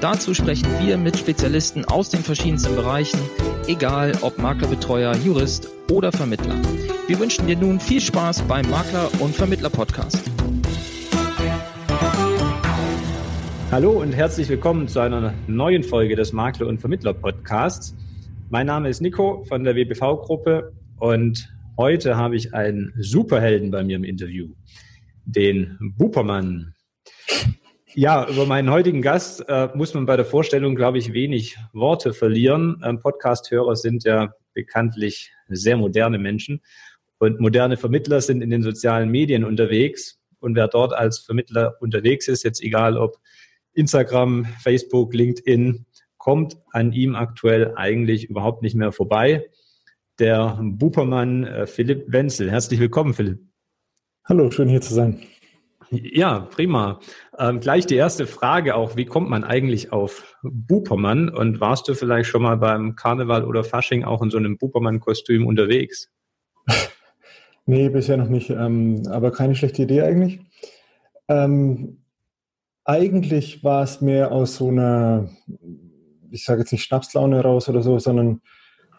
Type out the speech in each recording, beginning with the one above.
Dazu sprechen wir mit Spezialisten aus den verschiedensten Bereichen, egal ob Maklerbetreuer, Jurist oder Vermittler. Wir wünschen dir nun viel Spaß beim Makler- und Vermittler-Podcast. Hallo und herzlich willkommen zu einer neuen Folge des Makler- und Vermittler-Podcasts. Mein Name ist Nico von der WBV-Gruppe und heute habe ich einen Superhelden bei mir im Interview, den Bupermann. Ja, über meinen heutigen Gast äh, muss man bei der Vorstellung, glaube ich, wenig Worte verlieren. Ähm, Podcast-Hörer sind ja bekanntlich sehr moderne Menschen und moderne Vermittler sind in den sozialen Medien unterwegs. Und wer dort als Vermittler unterwegs ist, jetzt egal ob Instagram, Facebook, LinkedIn, kommt an ihm aktuell eigentlich überhaupt nicht mehr vorbei. Der Bupermann äh, Philipp Wenzel. Herzlich willkommen, Philipp. Hallo, schön hier zu sein. Ja, prima. Ähm, gleich die erste Frage auch, wie kommt man eigentlich auf Bupermann? Und warst du vielleicht schon mal beim Karneval oder Fasching auch in so einem Bupermann-Kostüm unterwegs? nee, bisher noch nicht, ähm, aber keine schlechte Idee eigentlich. Ähm, eigentlich war es mehr aus so einer, ich sage jetzt nicht Schnapslaune raus oder so, sondern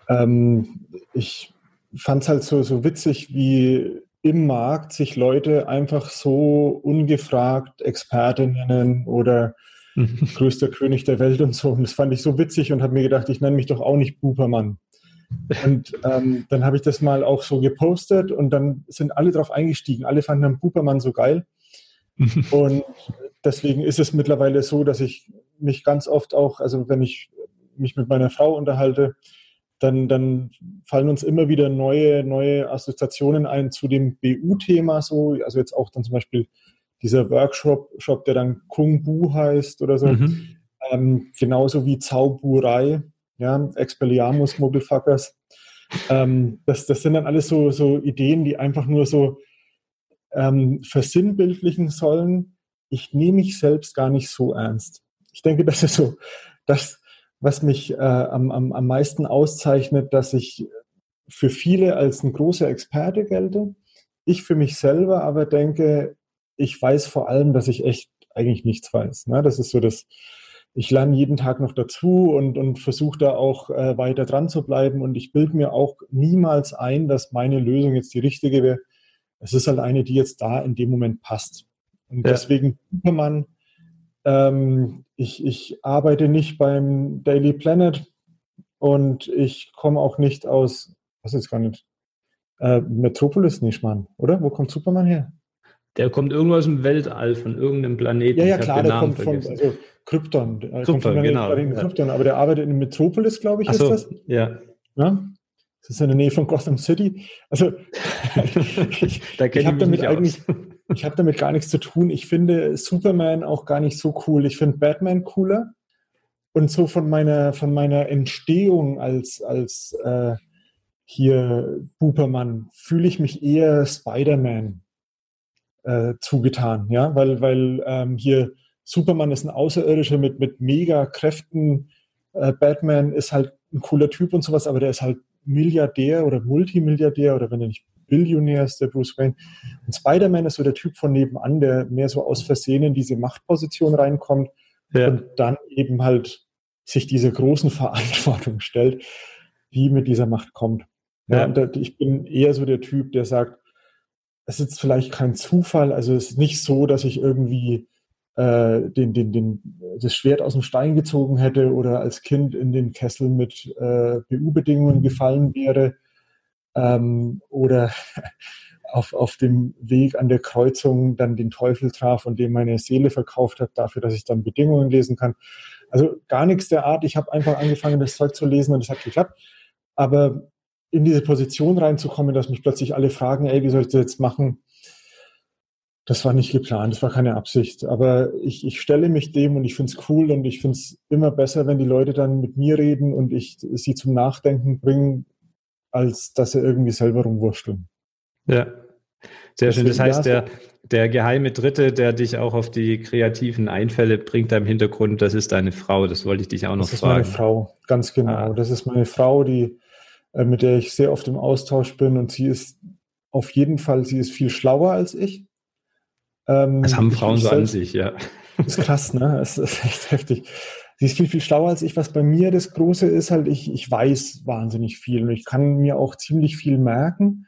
ähm, ich fand es halt so, so witzig, wie im Markt sich Leute einfach so ungefragt Experte nennen oder größter König der Welt und so. Und das fand ich so witzig und habe mir gedacht, ich nenne mich doch auch nicht Bupermann. Und ähm, dann habe ich das mal auch so gepostet und dann sind alle drauf eingestiegen. Alle fanden den Bupermann so geil. und deswegen ist es mittlerweile so, dass ich mich ganz oft auch, also wenn ich mich mit meiner Frau unterhalte, dann, dann fallen uns immer wieder neue, neue Assoziationen ein zu dem BU-Thema so. Also jetzt auch dann zum Beispiel dieser Workshop, Shop, der dann Kung Bu heißt oder so. Mhm. Ähm, genauso wie Zauburei, ja, Expelliarmus Mobilfuckers. Ähm, das, das sind dann alles so, so Ideen, die einfach nur so ähm, versinnbildlichen sollen. Ich nehme mich selbst gar nicht so ernst. Ich denke, das ist so, das, was mich äh, am, am, am meisten auszeichnet, dass ich für viele als ein großer Experte gelte. Ich für mich selber aber denke, ich weiß vor allem, dass ich echt eigentlich nichts weiß. Ne? Das ist so das, ich lerne jeden Tag noch dazu und, und versuche da auch äh, weiter dran zu bleiben. Und ich bilde mir auch niemals ein, dass meine Lösung jetzt die richtige wäre. Es ist halt eine, die jetzt da in dem Moment passt. Und ja. deswegen Superman ähm, ich, ich arbeite nicht beim Daily Planet und ich komme auch nicht aus, was ist gar nicht, äh, Metropolis nicht, Mann, oder? Wo kommt Superman her? Der kommt irgendwo aus dem Weltall von irgendeinem Planeten. Ja, ja, klar, der kommt von also Krypton. Krypton, genau. Krypton, aber der arbeitet in Metropolis, glaube ich, Ach ist so, das. Ja. ja. Das ist in der Nähe von Gotham City. Also ich, ich habe damit eigentlich, ich habe damit gar nichts zu tun. Ich finde Superman auch gar nicht so cool. Ich finde Batman cooler. Und so von meiner, von meiner Entstehung als, als äh, hier Bupermann fühle ich mich eher Spider-Man äh, zugetan, ja, weil, weil ähm, hier Superman ist ein Außerirdischer mit, mit mega Kräften. Äh, Batman ist halt ein cooler Typ und sowas, aber der ist halt Milliardär oder Multimilliardär oder wenn er nicht Billionär ist, der Bruce Wayne. Und Spider-Man ist so der Typ von nebenan, der mehr so aus Versehen in diese Machtposition reinkommt ja. und dann eben halt sich dieser großen Verantwortung stellt, die mit dieser Macht kommt. Ja, ja. ich bin eher so der Typ, der sagt, es ist vielleicht kein Zufall, also es ist nicht so, dass ich irgendwie äh, den, den, den, das Schwert aus dem Stein gezogen hätte oder als Kind in den Kessel mit äh, BU-Bedingungen gefallen wäre ähm, oder auf, auf dem Weg an der Kreuzung dann den Teufel traf und dem meine Seele verkauft hat, dafür, dass ich dann Bedingungen lesen kann. Also gar nichts der Art. Ich habe einfach angefangen, das Zeug zu lesen und es hat geklappt. Aber in diese Position reinzukommen, dass mich plötzlich alle fragen, ey, wie soll ich das jetzt machen? Das war nicht geplant, das war keine Absicht. Aber ich, ich stelle mich dem und ich finde es cool und ich finde es immer besser, wenn die Leute dann mit mir reden und ich sie zum Nachdenken bringen, als dass sie irgendwie selber rumwurschteln. Ja. Sehr schön. Das heißt, der, der geheime Dritte, der dich auch auf die kreativen Einfälle bringt da im Hintergrund, das ist deine Frau. Das wollte ich dich auch noch fragen. Das ist meine Frau, ganz genau. Ah. Das ist meine Frau, die, äh, mit der ich sehr oft im Austausch bin und sie ist auf jeden Fall, sie ist viel schlauer als ich. Ähm, das haben Frauen so an sich, ja. Ist krass, ne? Es ist echt heftig. Sie ist viel, viel schlauer als ich. Was bei mir das Große ist, halt, ich, ich weiß wahnsinnig viel und ich kann mir auch ziemlich viel merken.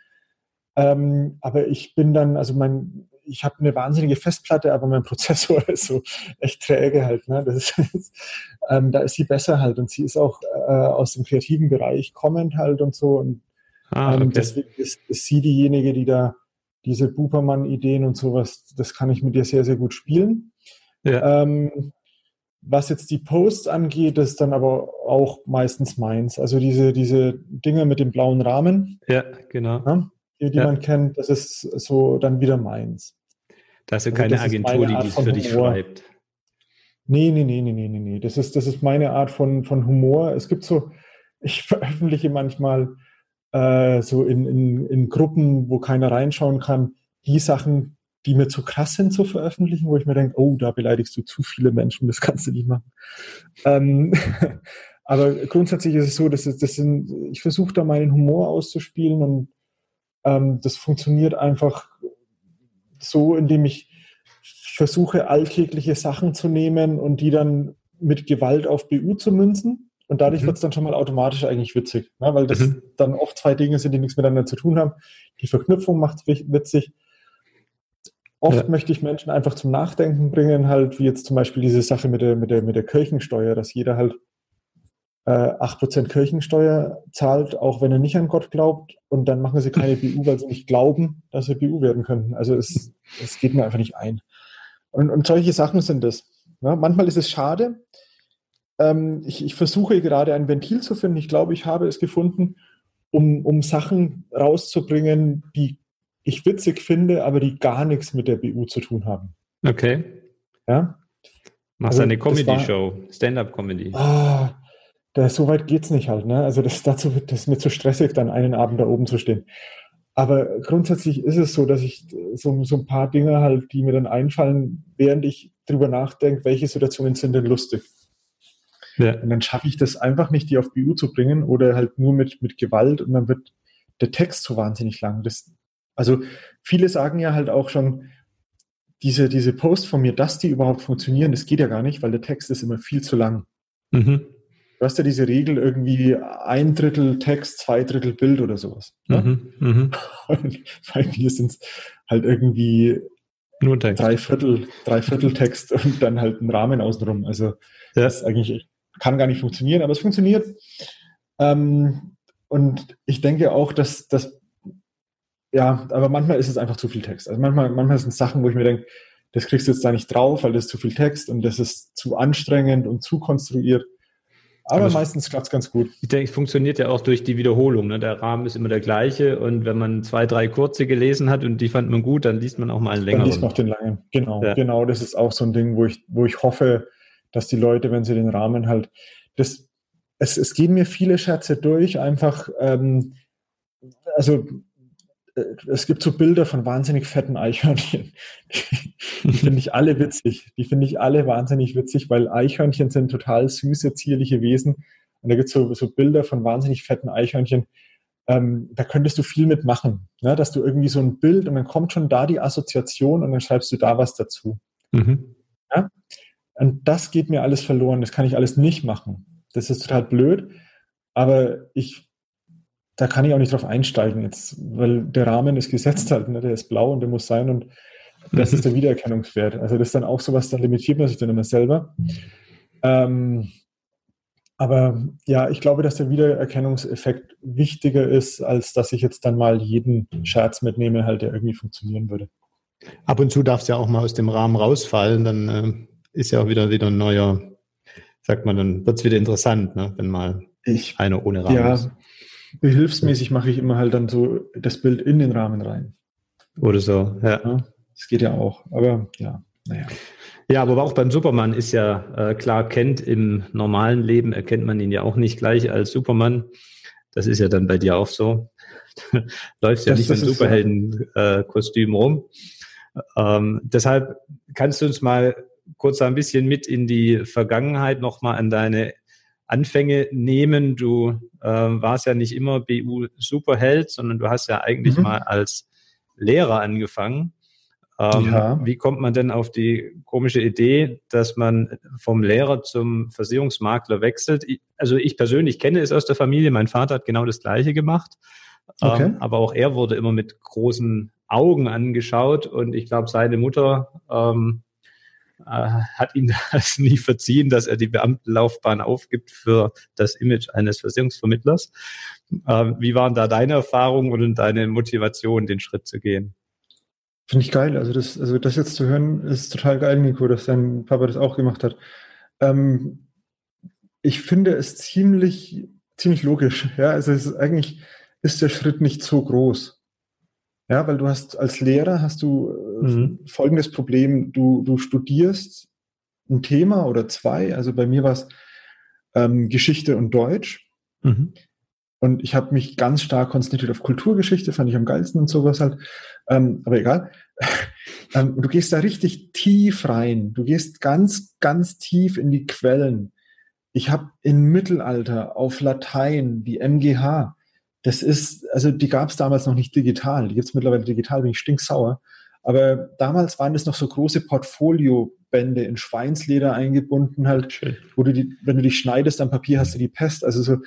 Ähm, aber ich bin dann, also mein, ich habe eine wahnsinnige Festplatte, aber mein Prozessor ist so echt träge halt. Ne? Das ist, ähm, da ist sie besser halt und sie ist auch äh, aus dem kreativen Bereich kommend halt und so. Und ah, ähm, okay. deswegen ist, ist sie diejenige, die da diese Bupermann-Ideen und sowas, das kann ich mit ihr sehr, sehr gut spielen. Ja. Ähm, was jetzt die Posts angeht, ist dann aber auch meistens meins. Also diese, diese Dinge mit dem blauen Rahmen. Ja, genau. Ja, die, die ja. man kennt, das ist so dann wieder meins. Da hast du also keine Agentur, die dies für dich schreibt. Nee, nee, nee, nee, nee, nee. Das ist, das ist meine Art von, von Humor. Es gibt so, ich veröffentliche manchmal äh, so in, in, in Gruppen, wo keiner reinschauen kann, die Sachen, die mir zu krass sind zu veröffentlichen, wo ich mir denke, oh, da beleidigst du zu viele Menschen, das kannst du nicht machen. Ähm, aber grundsätzlich ist es so, dass es, das sind, ich versuche da meinen Humor auszuspielen und ähm, das funktioniert einfach so, indem ich versuche, alltägliche Sachen zu nehmen und die dann mit Gewalt auf BU zu münzen. Und dadurch mhm. wird es dann schon mal automatisch eigentlich witzig, ne? weil das mhm. dann oft zwei Dinge sind, die nichts miteinander zu tun haben. Die Verknüpfung macht es witzig. Oft ja. möchte ich Menschen einfach zum Nachdenken bringen, halt wie jetzt zum Beispiel diese Sache mit der, mit der, mit der Kirchensteuer, dass jeder halt äh, 8% Kirchensteuer zahlt, auch wenn er nicht an Gott glaubt. Und dann machen sie keine BU, weil sie nicht glauben, dass sie BU werden könnten. Also es, es geht mir einfach nicht ein. Und, und solche Sachen sind das. Ja, manchmal ist es schade. Ähm, ich, ich versuche gerade ein Ventil zu finden. Ich glaube, ich habe es gefunden, um, um Sachen rauszubringen, die ich witzig finde, aber die gar nichts mit der BU zu tun haben. Okay. Ja. Machst also, eine Comedy-Show, Stand-up-Comedy. Ah, so weit geht's nicht halt. Ne? Also das, dazu wird das mir zu stressig, dann einen Abend da oben zu stehen. Aber grundsätzlich ist es so, dass ich so, so ein paar Dinge halt, die mir dann einfallen, während ich drüber nachdenke, welche Situationen sind denn lustig. Ja. Und dann schaffe ich das einfach nicht, die auf BU zu bringen oder halt nur mit, mit Gewalt und dann wird der Text so wahnsinnig lang. Das, also viele sagen ja halt auch schon, diese, diese Posts von mir, dass die überhaupt funktionieren, das geht ja gar nicht, weil der Text ist immer viel zu lang. Mhm. Du hast ja diese Regel irgendwie ein Drittel Text, zwei Drittel Bild oder sowas. Ne? Mhm, mhm. bei mir sind es halt irgendwie Nur Text. Drei, Viertel, drei Viertel Text und dann halt ein Rahmen außenrum. Also ja. das eigentlich kann gar nicht funktionieren, aber es funktioniert. Ähm, und ich denke auch, dass das, ja, aber manchmal ist es einfach zu viel Text. Also manchmal, manchmal sind es Sachen, wo ich mir denke, das kriegst du jetzt da nicht drauf, weil das ist zu viel Text und das ist zu anstrengend und zu konstruiert. Aber, Aber meistens klappt es ganz gut. Ich denke, es funktioniert ja auch durch die Wiederholung. Ne? Der Rahmen ist immer der gleiche und wenn man zwei, drei kurze gelesen hat und die fand man gut, dann liest man auch mal einen längeren. Dann liest man auch den langen. Genau, ja. genau. Das ist auch so ein Ding, wo ich, wo ich hoffe, dass die Leute, wenn sie den Rahmen halt, das, es, es gehen mir viele Scherze durch, einfach, ähm, also es gibt so Bilder von wahnsinnig fetten Eichhörnchen. Die, die finde ich alle witzig. Die finde ich alle wahnsinnig witzig, weil Eichhörnchen sind total süße, zierliche Wesen. Und da gibt es so, so Bilder von wahnsinnig fetten Eichhörnchen. Ähm, da könntest du viel mitmachen. Ne? Dass du irgendwie so ein Bild und dann kommt schon da die Assoziation und dann schreibst du da was dazu. Mhm. Ja? Und das geht mir alles verloren. Das kann ich alles nicht machen. Das ist total blöd. Aber ich da kann ich auch nicht drauf einsteigen jetzt, weil der Rahmen ist gesetzt halt, ne? der ist blau und der muss sein und das ist der Wiedererkennungswert. Also das ist dann auch sowas, da limitiert man sich dann immer selber. Ähm, aber ja, ich glaube, dass der Wiedererkennungseffekt wichtiger ist, als dass ich jetzt dann mal jeden Scherz mitnehme, halt, der irgendwie funktionieren würde. Ab und zu darf es ja auch mal aus dem Rahmen rausfallen, dann äh, ist ja auch wieder wieder ein neuer, sagt man, dann wird es wieder interessant, ne? wenn mal ich, einer ohne Rahmen ja, ist. Behilfsmäßig mache ich immer halt dann so das Bild in den Rahmen rein. Oder so, ja. ja das geht ja auch, aber ja, naja. Ja, aber auch beim Superman ist ja äh, klar kennt, im normalen Leben erkennt man ihn ja auch nicht gleich als Superman. Das ist ja dann bei dir auch so. läufst ja nicht in Superheldenkostüm äh, rum. Ähm, deshalb kannst du uns mal kurz ein bisschen mit in die Vergangenheit nochmal an deine Anfänge nehmen. Du äh, warst ja nicht immer BU-Superheld, sondern du hast ja eigentlich mhm. mal als Lehrer angefangen. Ähm, ja. Wie kommt man denn auf die komische Idee, dass man vom Lehrer zum Versicherungsmakler wechselt? Ich, also ich persönlich kenne es aus der Familie. Mein Vater hat genau das Gleiche gemacht. Ähm, okay. Ähm, aber auch er wurde immer mit großen Augen angeschaut und ich glaube, seine Mutter ähm, äh, hat ihm das nie verziehen, dass er die Beamtenlaufbahn aufgibt für das Image eines Versicherungsvermittlers. Äh, wie waren da deine Erfahrungen und deine Motivation, den Schritt zu gehen? Finde ich geil. Also das, also das jetzt zu hören, ist total geil, Nico, dass dein Papa das auch gemacht hat. Ähm, ich finde es ziemlich, ziemlich logisch. Ja, also es ist eigentlich ist der Schritt nicht so groß. Ja, weil du hast als Lehrer hast du äh, mhm. folgendes Problem. Du, du studierst ein Thema oder zwei. Also bei mir war es ähm, Geschichte und Deutsch. Mhm. Und ich habe mich ganz stark konzentriert auf Kulturgeschichte, fand ich am geilsten und sowas halt. Ähm, aber egal. ähm, du gehst da richtig tief rein. Du gehst ganz, ganz tief in die Quellen. Ich habe im Mittelalter auf Latein die MGH. Das ist, also die gab es damals noch nicht digital. Die gibt es mittlerweile digital, bin ich stinksauer. Aber damals waren das noch so große Portfoliobände in Schweinsleder eingebunden halt, Schön. wo du die, wenn du dich schneidest am Papier hast du die Pest. Also so,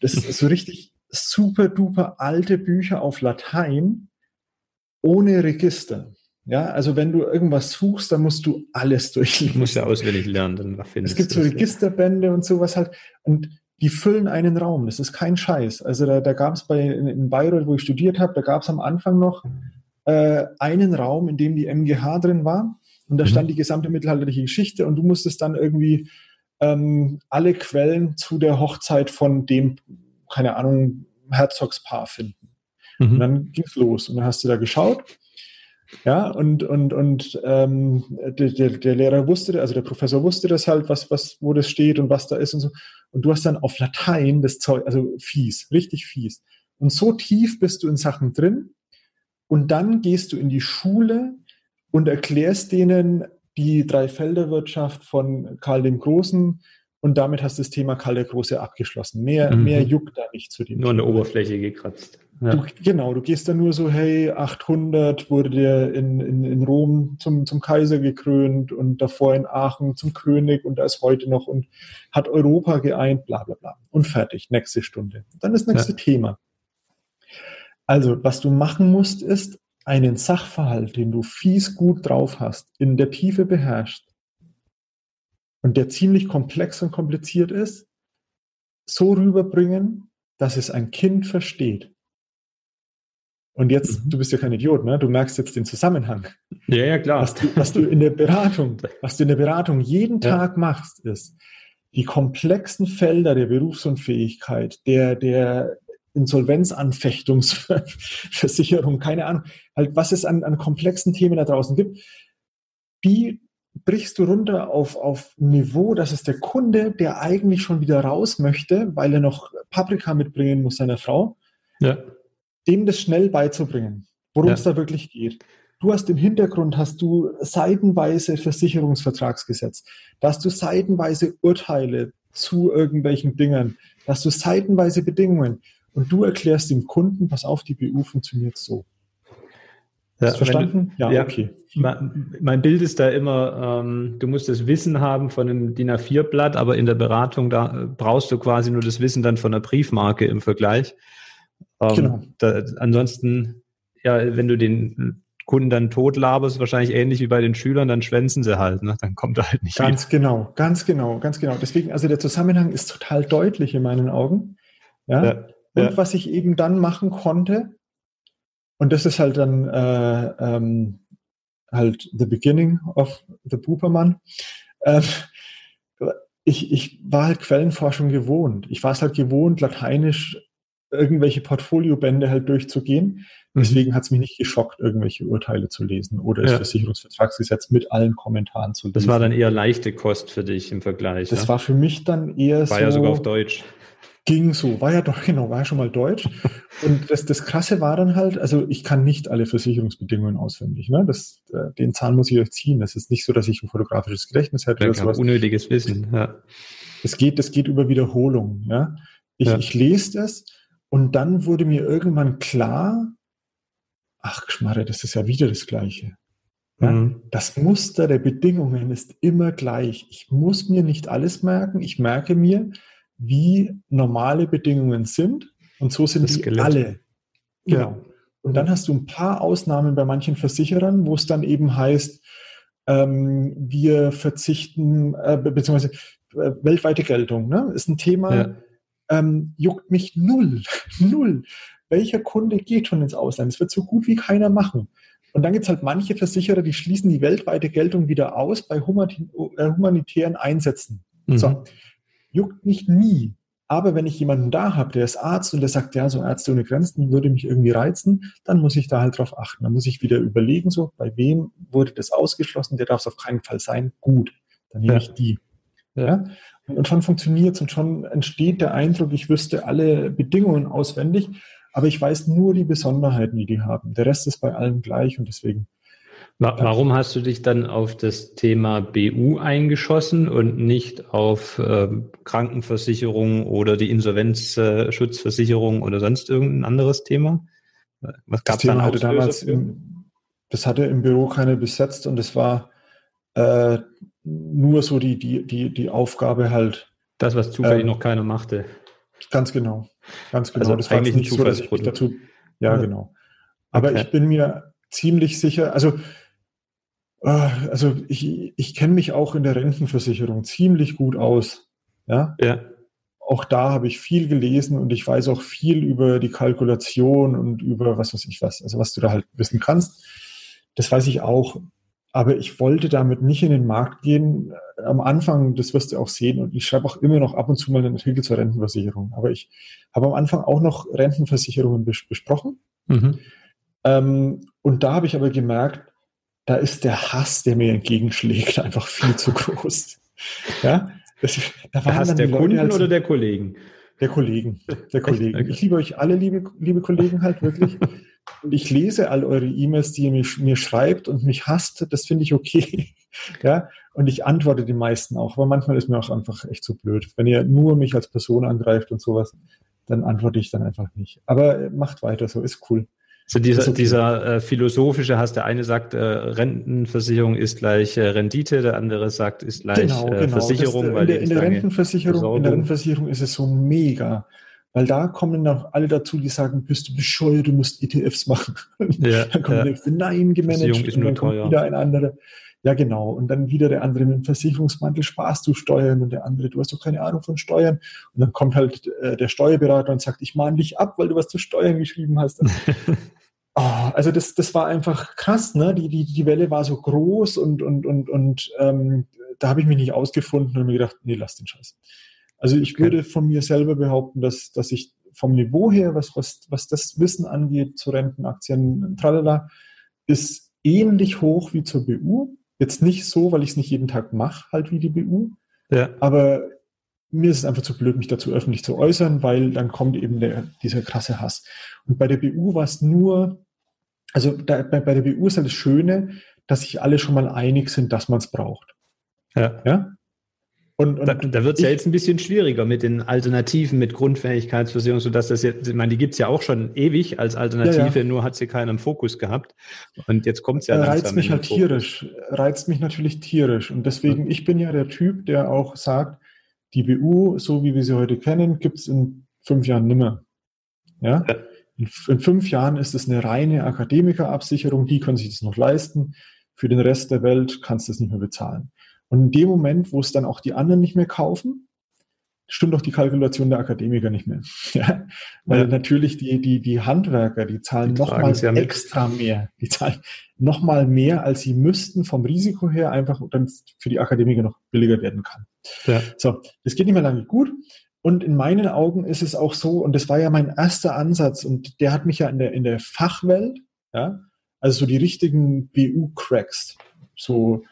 das ist so richtig super duper alte Bücher auf Latein ohne Register. Ja, also wenn du irgendwas suchst, dann musst du alles durchlesen. Du musst ja auswendig lernen, dann findest Es gibt so Registerbände und sowas halt und die füllen einen Raum. Das ist kein Scheiß. Also da, da gab es bei in, in Bayreuth, wo ich studiert habe, da gab es am Anfang noch äh, einen Raum, in dem die MGH drin war und da mhm. stand die gesamte mittelalterliche Geschichte und du musstest dann irgendwie ähm, alle Quellen zu der Hochzeit von dem, keine Ahnung, Herzogspaar finden. Mhm. Und dann ging es los. Und dann hast du da geschaut. Ja, und, und, und ähm, der, der, der Lehrer wusste, also der Professor wusste das halt, was, was, wo das steht und was da ist und so. Und du hast dann auf Latein das Zeug, also fies, richtig fies. Und so tief bist du in Sachen drin. Und dann gehst du in die Schule und erklärst denen, die Dreifelderwirtschaft von Karl dem Großen und damit hast du das Thema Karl der Große abgeschlossen. Mehr, mhm. mehr juckt da nicht zu dem. Nur an der Oberfläche gekratzt. Ja. Du, genau, du gehst dann nur so, hey, 800 wurde der in, in, in Rom zum, zum Kaiser gekrönt und davor in Aachen zum König und da ist heute noch und hat Europa geeint, bla bla bla. Und fertig, nächste Stunde. Dann das nächste ja. Thema. Also, was du machen musst, ist einen Sachverhalt, den du fies gut drauf hast, in der Tiefe beherrscht und der ziemlich komplex und kompliziert ist, so rüberbringen, dass es ein Kind versteht. Und jetzt, mhm. du bist ja kein Idiot, ne? Du merkst jetzt den Zusammenhang. Ja, ja, klar. Was du, was du in der Beratung, was du in der Beratung jeden ja. Tag machst, ist, die komplexen Felder der Berufsunfähigkeit, der, der Insolvenzanfechtungsversicherung, keine Ahnung, halt was es an, an komplexen Themen da draußen gibt, die brichst du runter auf, auf Niveau, dass es der Kunde, der eigentlich schon wieder raus möchte, weil er noch Paprika mitbringen muss seiner Frau, ja. Dem das schnell beizubringen, worum ja. es da wirklich geht. Du hast im Hintergrund, hast du seitenweise Versicherungsvertragsgesetz, da hast du seitenweise Urteile zu irgendwelchen Dingen, da hast du seitenweise Bedingungen und du erklärst dem Kunden, pass auf, die BU funktioniert so. Ja, Hast verstanden? Du, ja, ja, okay. Mein, Bild ist da immer, ähm, du musst das Wissen haben von einem DIN A4-Blatt, aber in der Beratung da äh, brauchst du quasi nur das Wissen dann von einer Briefmarke im Vergleich. Ähm, genau. Da, ansonsten, ja, wenn du den Kunden dann tot laberst, wahrscheinlich ähnlich wie bei den Schülern, dann schwänzen sie halt, ne? dann kommt er halt nicht Ganz wieder. genau, ganz genau, ganz genau. Deswegen, also der Zusammenhang ist total deutlich in meinen Augen. Ja. ja. Und ja. was ich eben dann machen konnte, und das ist halt dann äh, ähm, halt the beginning of the Bubermann. Äh, ich, ich war halt Quellenforschung gewohnt. Ich war es halt gewohnt, lateinisch irgendwelche Portfoliobände halt durchzugehen. Mhm. Deswegen hat es mich nicht geschockt, irgendwelche Urteile zu lesen oder das ja. Versicherungsvertragsgesetz mit allen Kommentaren zu lesen. Das war dann eher leichte Kost für dich im Vergleich. Das ja? war für mich dann eher war so. War ja sogar auf Deutsch. Ging so, war ja doch, genau, war ja schon mal Deutsch. Und das, das Krasse war dann halt, also ich kann nicht alle Versicherungsbedingungen auswendig. Ne? Das, äh, den Zahn muss ich euch ziehen. Das ist nicht so, dass ich ein fotografisches Gedächtnis hätte. oder sowas. Unnötiges Wissen, ja. Das geht, das geht über Wiederholung. Ja? Ich, ja. ich lese das und dann wurde mir irgendwann klar, ach Schmarre, das ist ja wieder das Gleiche. Ja? Mhm. Das Muster der Bedingungen ist immer gleich. Ich muss mir nicht alles merken. Ich merke mir, wie normale Bedingungen sind. Und so sind das die alle. Genau. Ja. Und dann hast du ein paar Ausnahmen bei manchen Versicherern, wo es dann eben heißt, ähm, wir verzichten, äh, beziehungsweise äh, weltweite Geltung, ne? ist ein Thema, ja. Ähm, juckt mich null, null. Welcher Kunde geht schon ins Ausland? Das wird so gut wie keiner machen. Und dann gibt es halt manche Versicherer, die schließen die weltweite Geltung wieder aus bei äh, humanitären Einsätzen. Mhm. So, juckt mich nie. Aber wenn ich jemanden da habe, der ist Arzt und der sagt, ja, so Ärzte ohne Grenzen würde mich irgendwie reizen, dann muss ich da halt drauf achten. Dann muss ich wieder überlegen, so, bei wem wurde das ausgeschlossen, der darf es auf keinen Fall sein. Gut, dann nehme ja. ich die. Ja. Und schon funktioniert es und schon entsteht der Eindruck, ich wüsste alle Bedingungen auswendig, aber ich weiß nur die Besonderheiten, die die haben. Der Rest ist bei allen gleich und deswegen Warum hast du dich dann auf das Thema BU eingeschossen und nicht auf äh, Krankenversicherung oder die Insolvenzschutzversicherung oder sonst irgendein anderes Thema? Was gab es dann hatte damals im, Das hatte im Büro keine besetzt und es war äh, nur so die, die, die, die Aufgabe halt. Das, was zufällig ähm, noch keiner machte. Ganz genau. Ganz genau. Also das war eigentlich nicht so, dass ich mich dazu. Ja, ja. genau. Aber okay. ich bin mir ziemlich sicher, also Ah, also ich, ich kenne mich auch in der Rentenversicherung ziemlich gut aus. Ja. ja. Auch da habe ich viel gelesen und ich weiß auch viel über die Kalkulation und über was weiß ich was, also was du da halt wissen kannst. Das weiß ich auch. Aber ich wollte damit nicht in den Markt gehen. Am Anfang, das wirst du auch sehen, und ich schreibe auch immer noch ab und zu mal einen Artikel zur Rentenversicherung. Aber ich habe am Anfang auch noch Rentenversicherungen bes besprochen. Mhm. Ähm, und da habe ich aber gemerkt, da ist der Hass, der mir entgegenschlägt, einfach viel zu groß. Ja, das, da waren Hass der Kunden halt, oder der Kollegen? Der Kollegen, der Kollegen. Ich liebe euch alle, liebe, liebe Kollegen, halt wirklich. Und ich lese all eure E-Mails, die ihr mir, mir schreibt und mich hasst. Das finde ich okay. ja, und ich antworte die meisten auch. Aber manchmal ist mir auch einfach echt so blöd. Wenn ihr nur mich als Person angreift und sowas, dann antworte ich dann einfach nicht. Aber macht weiter so, ist cool. So dieser, okay. dieser äh, philosophische Hass, der eine sagt, äh, Rentenversicherung ist gleich äh, Rendite, der andere sagt, ist gleich genau, äh, genau. Versicherung. Das, in, der, in, der Rentenversicherung, in der Rentenversicherung ist es so mega. Weil da kommen dann alle dazu, die sagen, bist du bescheuert, du musst ETFs machen. Ja, dann kommt ja. der nächste, nein, gemanagt. Und dann kommt wieder ein anderer. Ja, genau. Und dann wieder der andere mit dem Versicherungsmantel, sparst du Steuern? Und der andere, du hast doch keine Ahnung von Steuern. Und dann kommt halt äh, der Steuerberater und sagt, ich mahne dich ab, weil du was zu Steuern geschrieben hast. Oh, also das, das war einfach krass, ne? Die, die, die Welle war so groß und, und, und, und ähm, da habe ich mich nicht ausgefunden und mir gedacht, nee, lass den Scheiß. Also ich okay. würde von mir selber behaupten, dass, dass ich vom Niveau her, was, was, was das Wissen angeht, zu Rentenaktien, tralala, ist ähnlich hoch wie zur BU. Jetzt nicht so, weil ich es nicht jeden Tag mache, halt wie die BU. Ja. Aber mir ist es einfach zu blöd, mich dazu öffentlich zu äußern, weil dann kommt eben der, dieser krasse Hass. Und bei der BU war es nur also da, bei, bei der BU ist halt das Schöne, dass sich alle schon mal einig sind, dass man es braucht. Ja. ja? Und, und da, da wird es ja jetzt ein bisschen schwieriger mit den Alternativen, mit Grundfähigkeitsversicherung, sodass das jetzt, ich meine, die gibt es ja auch schon ewig als Alternative, ja, ja. nur hat sie keinen im Fokus gehabt. Und jetzt kommt es ja langsam. Reizt mich halt tierisch, reizt mich natürlich tierisch. Und deswegen, ich bin ja der Typ, der auch sagt, die BU, so wie wir sie heute kennen, gibt es in fünf Jahren nimmer. Ja? ja. In, in fünf Jahren ist es eine reine Akademikerabsicherung, die können sich das noch leisten. Für den Rest der Welt kannst du es nicht mehr bezahlen. Und in dem Moment, wo es dann auch die anderen nicht mehr kaufen, stimmt auch die Kalkulation der Akademiker nicht mehr. ja? Weil ja. natürlich die, die, die Handwerker, die zahlen nochmal extra mehr. Die zahlen nochmal mehr, als sie müssten vom Risiko her, einfach dann für die Akademiker noch billiger werden kann. Ja. So, das geht nicht mehr lange gut. Und in meinen Augen ist es auch so, und das war ja mein erster Ansatz, und der hat mich ja in der, in der Fachwelt, ja, also so die richtigen BU-Cracks, so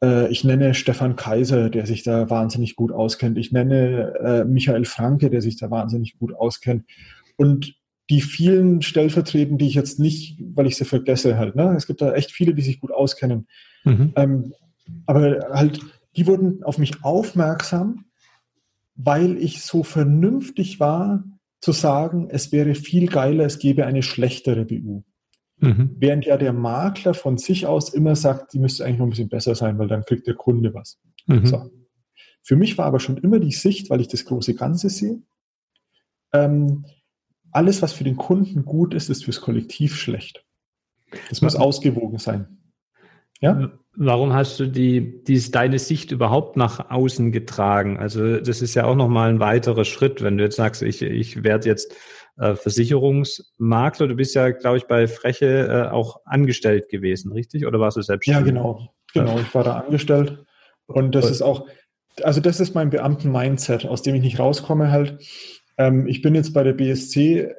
ich nenne Stefan Kaiser, der sich da wahnsinnig gut auskennt. Ich nenne äh, Michael Franke, der sich da wahnsinnig gut auskennt. Und die vielen Stellvertretenden, die ich jetzt nicht, weil ich sie vergesse halt, ne? es gibt da echt viele, die sich gut auskennen. Mhm. Ähm, aber halt, die wurden auf mich aufmerksam, weil ich so vernünftig war, zu sagen, es wäre viel geiler, es gäbe eine schlechtere BU. Mhm. Während ja der Makler von sich aus immer sagt, die müsste eigentlich noch ein bisschen besser sein, weil dann kriegt der Kunde was. Mhm. So. Für mich war aber schon immer die Sicht, weil ich das große Ganze sehe, ähm, alles, was für den Kunden gut ist, ist fürs Kollektiv schlecht. Das muss ausgewogen sein. Ja? Warum hast du die, die, deine Sicht überhaupt nach außen getragen? Also das ist ja auch nochmal ein weiterer Schritt, wenn du jetzt sagst, ich, ich werde jetzt äh, Versicherungsmakler. Du bist ja, glaube ich, bei Freche äh, auch angestellt gewesen, richtig? Oder warst du selbstständig? Ja, genau. Genau, ich war da angestellt. Und das ist auch, also das ist mein Beamten-Mindset, aus dem ich nicht rauskomme halt. Ähm, ich bin jetzt bei der BSC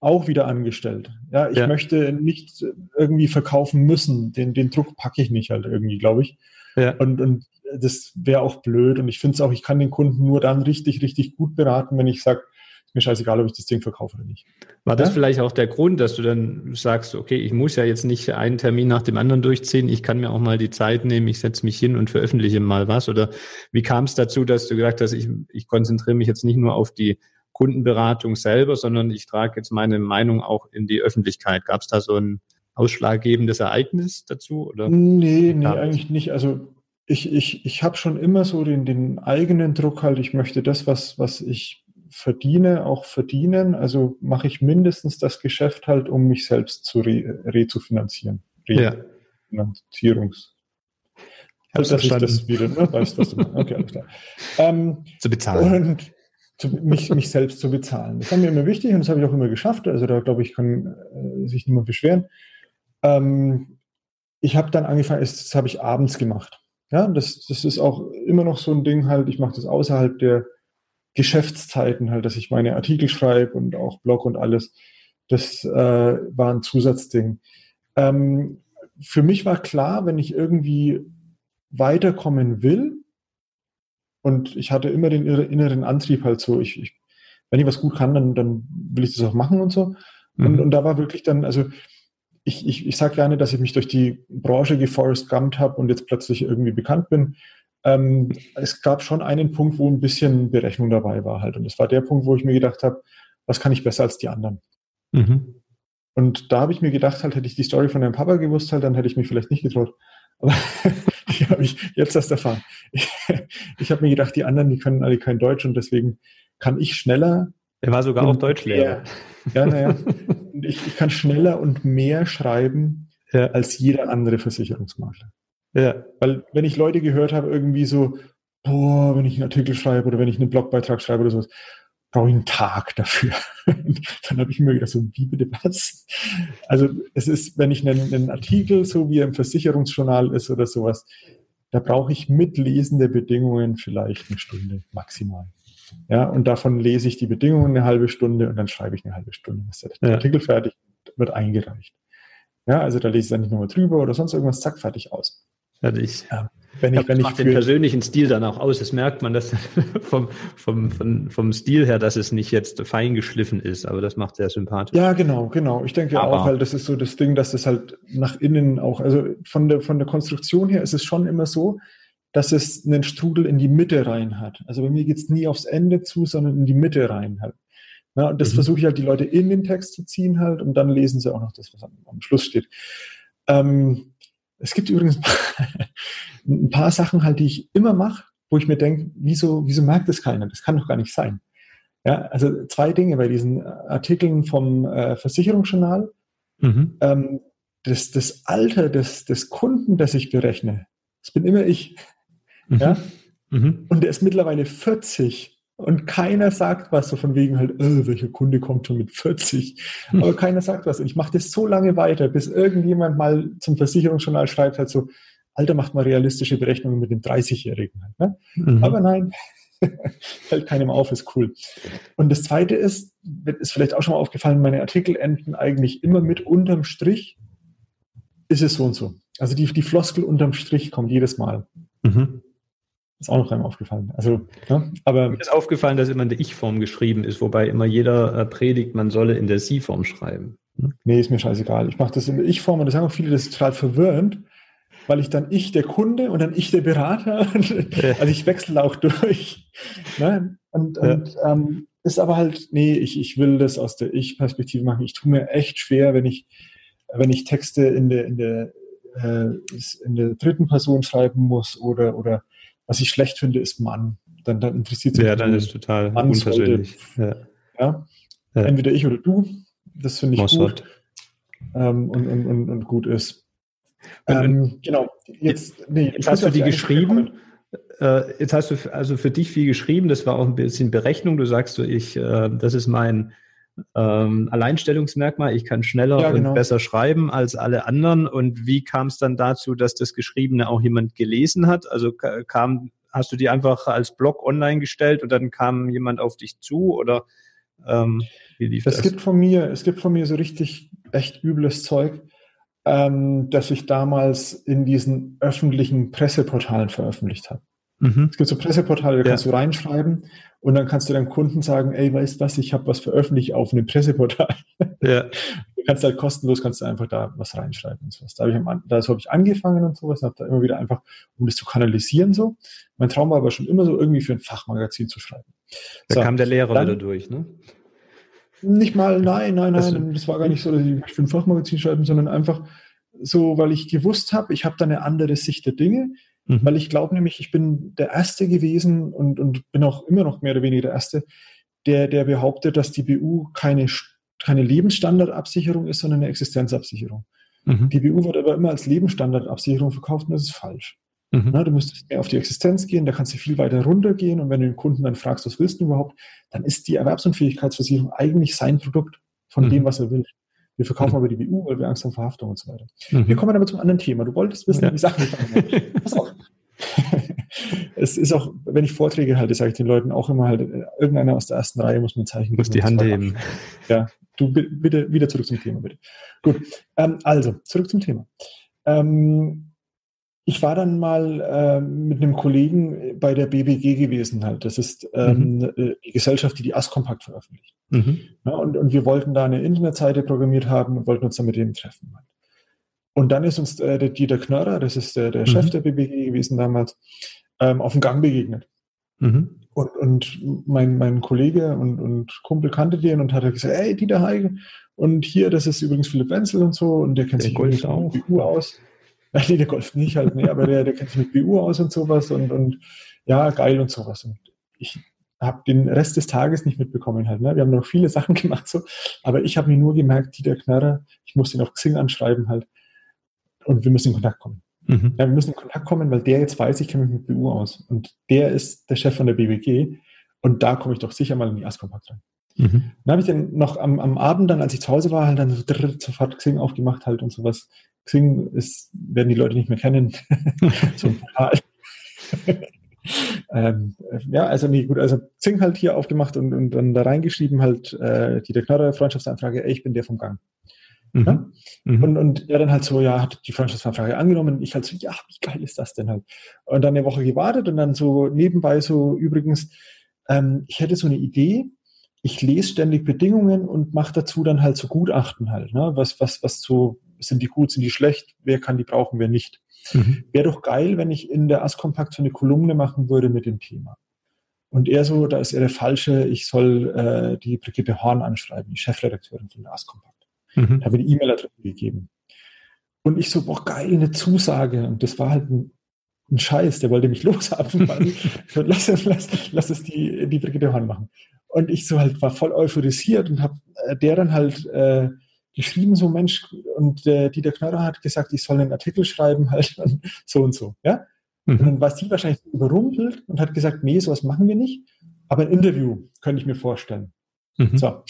auch wieder angestellt. Ja, ich ja. möchte nicht irgendwie verkaufen müssen. Den, den Druck packe ich nicht halt irgendwie, glaube ich. Ja. Und, und das wäre auch blöd. Und ich finde es auch, ich kann den Kunden nur dann richtig, richtig gut beraten, wenn ich sage, mir scheißegal, ob ich das Ding verkaufe oder nicht. War das ja? vielleicht auch der Grund, dass du dann sagst, okay, ich muss ja jetzt nicht einen Termin nach dem anderen durchziehen, ich kann mir auch mal die Zeit nehmen, ich setze mich hin und veröffentliche mal was? Oder wie kam es dazu, dass du gesagt hast, ich, ich konzentriere mich jetzt nicht nur auf die Kundenberatung selber, sondern ich trage jetzt meine Meinung auch in die Öffentlichkeit. Gab es da so ein ausschlaggebendes Ereignis dazu? Oder? Nee, nee, eigentlich nicht. Also ich, ich, ich habe schon immer so den, den eigenen Druck halt, ich möchte das, was, was ich verdiene, auch verdienen. Also mache ich mindestens das Geschäft halt, um mich selbst zu re, rezufinanzieren. Re ja. Finanzierungs. Hab's dass verstanden. ich das wieder, ne? weißt was du meinst. Okay, alles klar. Ähm, zu bezahlen. Und zu, mich, mich selbst zu bezahlen. Das war mir immer wichtig und das habe ich auch immer geschafft. Also da glaube ich, kann äh, sich niemand beschweren. Ähm, ich habe dann angefangen, das habe ich abends gemacht. Ja, das, das ist auch immer noch so ein Ding halt, ich mache das außerhalb der Geschäftszeiten halt, dass ich meine Artikel schreibe und auch Blog und alles. Das äh, war ein Zusatzding. Ähm, für mich war klar, wenn ich irgendwie weiterkommen will, und ich hatte immer den inneren Antrieb halt so, ich, ich wenn ich was gut kann, dann, dann will ich das auch machen und so. Mhm. Und, und da war wirklich dann, also ich, ich, ich sage gerne, dass ich mich durch die Branche geforest gumpt habe und jetzt plötzlich irgendwie bekannt bin. Ähm, es gab schon einen Punkt, wo ein bisschen Berechnung dabei war halt. Und das war der Punkt, wo ich mir gedacht habe, was kann ich besser als die anderen? Mhm. Und da habe ich mir gedacht, halt hätte ich die Story von deinem Papa gewusst, halt, dann hätte ich mich vielleicht nicht getraut. Aber die habe ich jetzt erst erfahren. Ich, ich habe mir gedacht, die anderen, die können alle kein Deutsch und deswegen kann ich schneller. Er war sogar auch Deutschlehrer. Ja, naja. ich, ich kann schneller und mehr schreiben ja. als jeder andere Versicherungsmakler. Ja. Weil wenn ich Leute gehört habe, irgendwie so, boah, wenn ich einen Artikel schreibe oder wenn ich einen Blogbeitrag schreibe oder sowas, brauche ich einen Tag dafür. dann habe ich mir gedacht, so, wie bitte was? Also es ist, wenn ich einen, einen Artikel, so wie er im Versicherungsjournal ist oder sowas, da brauche ich mit Lesen der Bedingungen vielleicht eine Stunde maximal. Ja, und davon lese ich die Bedingungen eine halbe Stunde und dann schreibe ich eine halbe Stunde. Ist der ja. Artikel fertig, wird eingereicht. Ja, also da lese ich dann nicht nochmal drüber oder sonst irgendwas, zack, fertig aus. Fertig. Ja. Wenn ich, ich wenn das macht ich den persönlichen Stil dann auch aus. Das merkt man, dass vom, vom, vom, vom Stil her, dass es nicht jetzt fein geschliffen ist, aber das macht sehr sympathisch. Ja, genau, genau. Ich denke aber auch, weil das ist so das Ding, dass es halt nach innen auch, also von der, von der Konstruktion her ist es schon immer so, dass es einen Strudel in die Mitte rein hat. Also bei mir geht es nie aufs Ende zu, sondern in die Mitte rein halt. Ja, und das mhm. versuche ich halt die Leute in den Text zu ziehen halt und dann lesen sie auch noch das, was am, am Schluss steht. Ähm, es gibt übrigens ein paar Sachen halt, die ich immer mache, wo ich mir denke, wieso, wieso merkt das keiner? Das kann doch gar nicht sein. Ja, also zwei Dinge bei diesen Artikeln vom äh, Versicherungsjournal. Mhm. Ähm, das, das Alter des, des Kunden, das ich berechne, das bin immer ich. Mhm. Ja? Mhm. Und der ist mittlerweile 40 und keiner sagt was, so von wegen halt, äh, welcher Kunde kommt schon mit 40? Mhm. Aber keiner sagt was. Und ich mache das so lange weiter, bis irgendjemand mal zum Versicherungsjournal schreibt halt so, Alter, macht mal realistische Berechnungen mit dem 30-Jährigen. Halt, ne? mhm. Aber nein, fällt keinem auf, ist cool. Und das Zweite ist, ist vielleicht auch schon mal aufgefallen, meine Artikel enden eigentlich immer mit unterm Strich, ist es so und so. Also die, die Floskel unterm Strich kommt jedes Mal. Mhm. Ist auch noch einmal aufgefallen. Also, ja, aber mir ist aufgefallen, dass immer in der Ich-Form geschrieben ist, wobei immer jeder äh, predigt, man solle in der Sie-Form schreiben. Hm? Nee, ist mir scheißegal. Ich mache das in der Ich-Form und das sagen auch viele, das ist total verwirrend, weil ich dann ich der Kunde und dann ich der Berater. also ich wechsle auch durch. Ne? Und, ja. und ähm, ist aber halt, nee, ich, ich will das aus der Ich-Perspektive machen. Ich tue mir echt schwer, wenn ich, wenn ich Texte in der, in der, äh, in der dritten Person schreiben muss oder, oder was ich schlecht finde, ist Mann. Dann, dann interessiert sich Ja, dann ist total Mann unpersönlich. Ja. Ja? ja. Entweder ich oder du. Das finde ich Mossad. gut. Ähm, und, und, und, und, gut ist. Ähm, genau. Jetzt, nee, jetzt hast du die geschrieben. Äh, jetzt hast du also für dich viel geschrieben. Das war auch ein bisschen Berechnung. Du sagst so, ich, äh, das ist mein ähm, Alleinstellungsmerkmal. Ich kann schneller ja, genau. und besser schreiben als alle anderen. Und wie kam es dann dazu, dass das Geschriebene auch jemand gelesen hat? Also kam, hast du die einfach als Blog online gestellt und dann kam jemand auf dich zu oder ähm, wie lief das? Es gibt von mir, es gibt von mir so richtig echt übles Zeug, ähm, das ich damals in diesen öffentlichen Presseportalen veröffentlicht habe. Mhm. Es gibt so Presseportale, da ja. kannst du reinschreiben und dann kannst du deinem Kunden sagen, ey, weißt du was, ich habe was veröffentlicht auf einem Presseportal. Ja. Du kannst halt kostenlos, kannst du einfach da was reinschreiben und sowas. Da habe ich, da so hab ich angefangen und sowas, habe da immer wieder einfach, um das zu kanalisieren so. Mein Traum war aber schon immer so, irgendwie für ein Fachmagazin zu schreiben. Da so, kam der Lehrer dann, wieder durch, ne? Nicht mal, nein, nein, nein, das war gar nicht so, dass ich für ein Fachmagazin schreiben, sondern einfach so, weil ich gewusst habe, ich habe da eine andere Sicht der Dinge. Mhm. Weil ich glaube nämlich, ich bin der Erste gewesen und, und bin auch immer noch mehr oder weniger der Erste, der, der behauptet, dass die BU keine, keine Lebensstandardabsicherung ist, sondern eine Existenzabsicherung. Mhm. Die BU wird aber immer als Lebensstandardabsicherung verkauft und das ist falsch. Mhm. Na, du müsstest mehr auf die Existenz gehen, da kannst du viel weiter runtergehen und wenn du den Kunden dann fragst, was willst du überhaupt, dann ist die Erwerbsunfähigkeitsversicherung eigentlich sein Produkt von mhm. dem, was er will. Wir verkaufen mhm. aber die BU, weil wir Angst haben Verhaftung und so weiter. Mhm. Wir kommen aber zum anderen Thema. Du wolltest wissen, ja. wie Sachen Pass auf. es ist auch, wenn ich Vorträge halte, sage ich den Leuten auch immer halt, äh, irgendeiner aus der ersten Reihe muss mir ein Zeichen geben. Muss die Hand heben. Ja, du bitte wieder zurück zum Thema, bitte. Gut, ähm, also zurück zum Thema. Ähm, ich war dann mal äh, mit einem Kollegen bei der BBG gewesen halt. Das ist ähm, mhm. Äh, die Gesellschaft, die die AS-Kompakt veröffentlicht. Mhm. Ja, und, und wir wollten da eine Internetseite programmiert haben und wollten uns dann mit denen treffen. Halt. Und dann ist uns äh, der Dieter Knörrer, das ist der, der mhm. Chef der BBG gewesen damals, ähm, auf dem Gang begegnet. Mhm. Und, und mein, mein Kollege und, und Kumpel kannte den und hat gesagt, hey Dieter Heige, und hier, das ist übrigens Philipp Wenzel und so, und der kennt der sich auch. BU aus. nee, der Golf nicht halt, nee, aber der, der kennt sich mit BU aus und sowas und, und ja, geil und sowas. Und ich habe den Rest des Tages nicht mitbekommen halt. Ne? Wir haben noch viele Sachen gemacht so, aber ich habe mir nur gemerkt, Dieter Knarrer, ich muss den auf Xing anschreiben halt und wir müssen in Kontakt kommen. Mhm. Ja, wir müssen in Kontakt kommen, weil der jetzt weiß, ich kenne mich mit BU aus und der ist der Chef von der BWG und da komme ich doch sicher mal in die Askompakt rein. Mhm. Dann habe ich dann noch am, am Abend, dann, als ich zu Hause war, halt dann so sofort Xing aufgemacht halt und sowas. Xing ist, werden die Leute nicht mehr kennen. so ähm, ja, also nee, gut, also Xing halt hier aufgemacht und, und dann da reingeschrieben halt äh, die der Knarre Freundschaftsanfrage, ey, ich bin der vom Gang. Mhm. Ja? Mhm. Und, und er dann halt so, ja, hat die Freundschaftsanfrage angenommen. Und ich halt so, ja, wie geil ist das denn halt? Und dann eine Woche gewartet und dann so nebenbei so, übrigens, ähm, ich hätte so eine Idee, ich lese ständig Bedingungen und mache dazu dann halt so Gutachten halt, ne? Was, was, was so, sind die gut, sind die schlecht, wer kann die brauchen, wer nicht. Mhm. Wäre doch geil, wenn ich in der Askompakt so eine Kolumne machen würde mit dem Thema. Und er so, da ist er der Falsche, ich soll äh, die Brigitte Horn anschreiben, die Chefredakteurin von der Askompakt. Mhm. Da habe ich die E-Mail-Adresse gegeben. Und ich so, boah, geil, eine Zusage. Und das war halt ein, ein Scheiß, der wollte mich loshaben. lass, lass, lass es die, die Brigitte Horn machen. Und ich so halt war voll euphorisiert und habe äh, der dann halt äh, geschrieben, so Mensch, und äh, Dieter Knörrer hat gesagt, ich soll einen Artikel schreiben, halt so und so, ja. Mhm. Und dann war sie wahrscheinlich überrumpelt und hat gesagt, nee, sowas machen wir nicht, aber ein Interview könnte ich mir vorstellen. Mhm. So,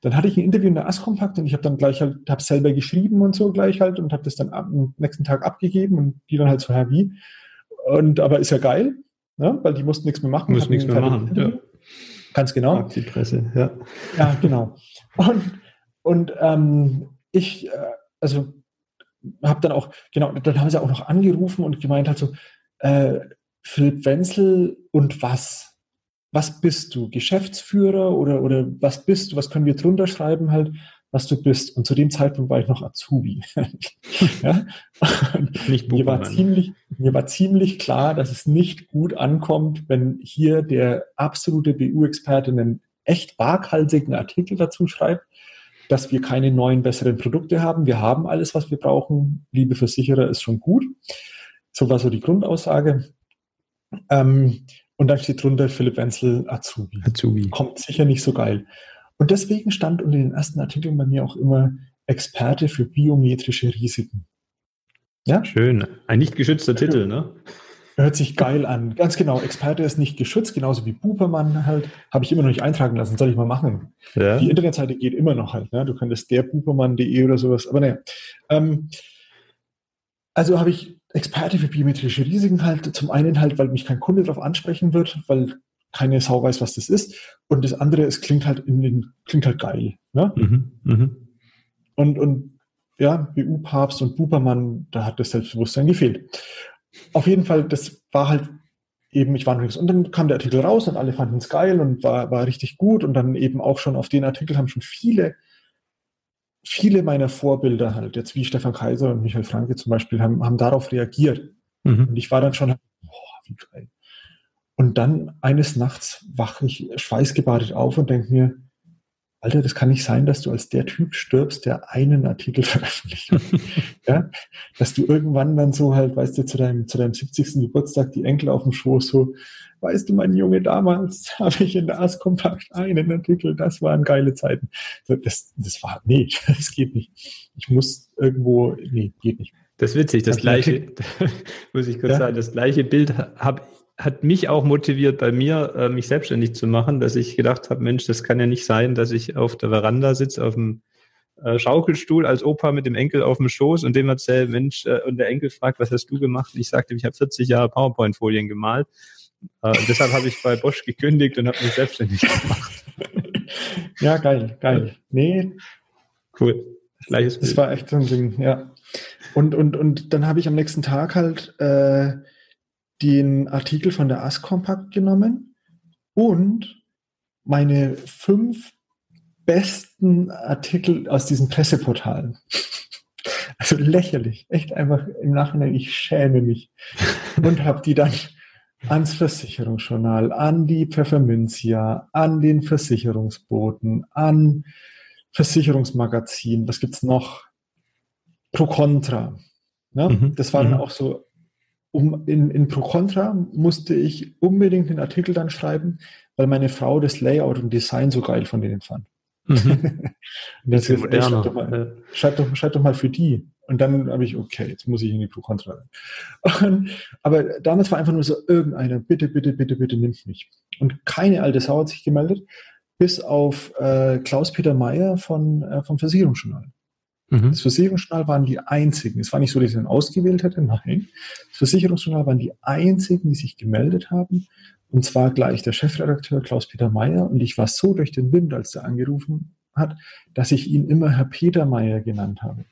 dann hatte ich ein Interview in der Askompakt und ich habe dann gleich halt, habe selber geschrieben und so gleich halt und habe das dann am nächsten Tag abgegeben und die dann halt so, Herr, wie? Und aber ist ja geil, ne? weil die mussten nichts mehr machen. Müssen nichts mehr machen, ja. Ganz genau. Die Presse, ja. Ja, genau. Und, und ähm, ich, äh, also habe dann auch, genau, dann haben sie auch noch angerufen und gemeint halt so, äh, Philipp Wenzel und was? Was bist du? Geschäftsführer oder, oder was bist du? Was können wir drunter schreiben halt, was du bist? Und zu dem Zeitpunkt war ich noch Azubi. ja? nicht mir, war ziemlich, mir war ziemlich klar, dass es nicht gut ankommt, wenn hier der absolute BU-Experte einen echt waghalsigen Artikel dazu schreibt, dass wir keine neuen, besseren Produkte haben. Wir haben alles, was wir brauchen. Liebe Versicherer, ist schon gut. So war so die Grundaussage. Ähm, und dann steht drunter Philipp Wenzel Azubi. Azubi. Kommt sicher nicht so geil. Und deswegen stand unter den ersten Artikeln bei mir auch immer Experte für biometrische Risiken. Ja? Schön. Ein nicht geschützter Titel, ne? Hört sich geil an. Ganz genau. Experte ist nicht geschützt, genauso wie Bupermann halt. Habe ich immer noch nicht eintragen lassen. Soll ich mal machen. Ja. Die Internetseite geht immer noch halt. Ne? Du könntest der Bupermann.de oder sowas. Aber naja. Ähm, also habe ich Experte für biometrische Risiken halt. Zum einen halt, weil mich kein Kunde darauf ansprechen wird, weil keine Sau weiß, was das ist. Und das andere, es klingt halt in den, klingt halt geil. Ne? Mhm, mh. Und, und ja, BU-Papst und Bupermann, da hat das Selbstbewusstsein gefehlt. Auf jeden Fall, das war halt eben, ich war nichts. Und dann kam der Artikel raus und alle fanden es geil und war, war richtig gut. Und dann eben auch schon auf den Artikel haben schon viele viele meiner Vorbilder halt, jetzt wie Stefan Kaiser und Michael Franke zum Beispiel, haben, haben darauf reagiert. Mhm. Und ich war dann schon, boah, wie geil. Und dann eines Nachts wache ich schweißgebadet auf und denke mir, Alter, das kann nicht sein, dass du als der Typ stirbst, der einen Artikel veröffentlicht hat. ja? Dass du irgendwann dann so halt, weißt du, zu deinem, zu deinem 70. Geburtstag die Enkel auf dem Schoß so, weißt du, mein Junge, damals habe ich in der Ars Kompakt einen Artikel, das waren geile Zeiten. Das, das war, nee, das geht nicht. Ich muss irgendwo, nee, geht nicht. Das ist witzig, das, das gleiche, muss ich kurz ja? sagen, das gleiche Bild habe hat mich auch motiviert, bei mir äh, mich selbstständig zu machen, dass ich gedacht habe, Mensch, das kann ja nicht sein, dass ich auf der Veranda sitze, auf dem äh, Schaukelstuhl als Opa mit dem Enkel auf dem Schoß und dem erzähle, Mensch, äh, und der Enkel fragt, was hast du gemacht? Und ich sagte, ich habe 40 Jahre PowerPoint-Folien gemalt. Und deshalb habe ich bei Bosch gekündigt und habe mich selbstständig gemacht. ja, geil, geil. Nee. Cool. Gleiches Bild. Das war echt so ein Ding, ja. Und, und, und dann habe ich am nächsten Tag halt äh, den Artikel von der AS Compact genommen und meine fünf besten Artikel aus diesen Presseportalen. Also lächerlich, echt einfach im Nachhinein, ich schäme mich. Und habe die dann ans Versicherungsjournal, an die Pfefferminzia, an den Versicherungsboten, an Versicherungsmagazin, was gibt's noch? Pro Contra. Ne? Mhm. Das waren mhm. auch so um, in, in Pro Contra musste ich unbedingt den Artikel dann schreiben, weil meine Frau das Layout und Design so geil von denen fand. Mhm. das ist, ey, schreib, doch mal, schreib, doch, schreib doch mal für die. Und dann habe ich, okay, jetzt muss ich in die Pro Contra rein. aber damals war einfach nur so, irgendeiner, bitte, bitte, bitte, bitte nimmt mich. Und keine alte Sau hat sich gemeldet, bis auf äh, Klaus-Peter Meyer von, äh, vom Versicherungsjournal. Mhm. Das Versicherungsjournal waren die einzigen. Es war nicht so, dass ich dann ausgewählt hätte, nein. Das Versicherungsjournal waren die einzigen, die sich gemeldet haben. Und zwar gleich der Chefredakteur Klaus-Peter Meyer. Und ich war so durch den Wind, als er angerufen hat, dass ich ihn immer Herr Peter Meyer genannt habe.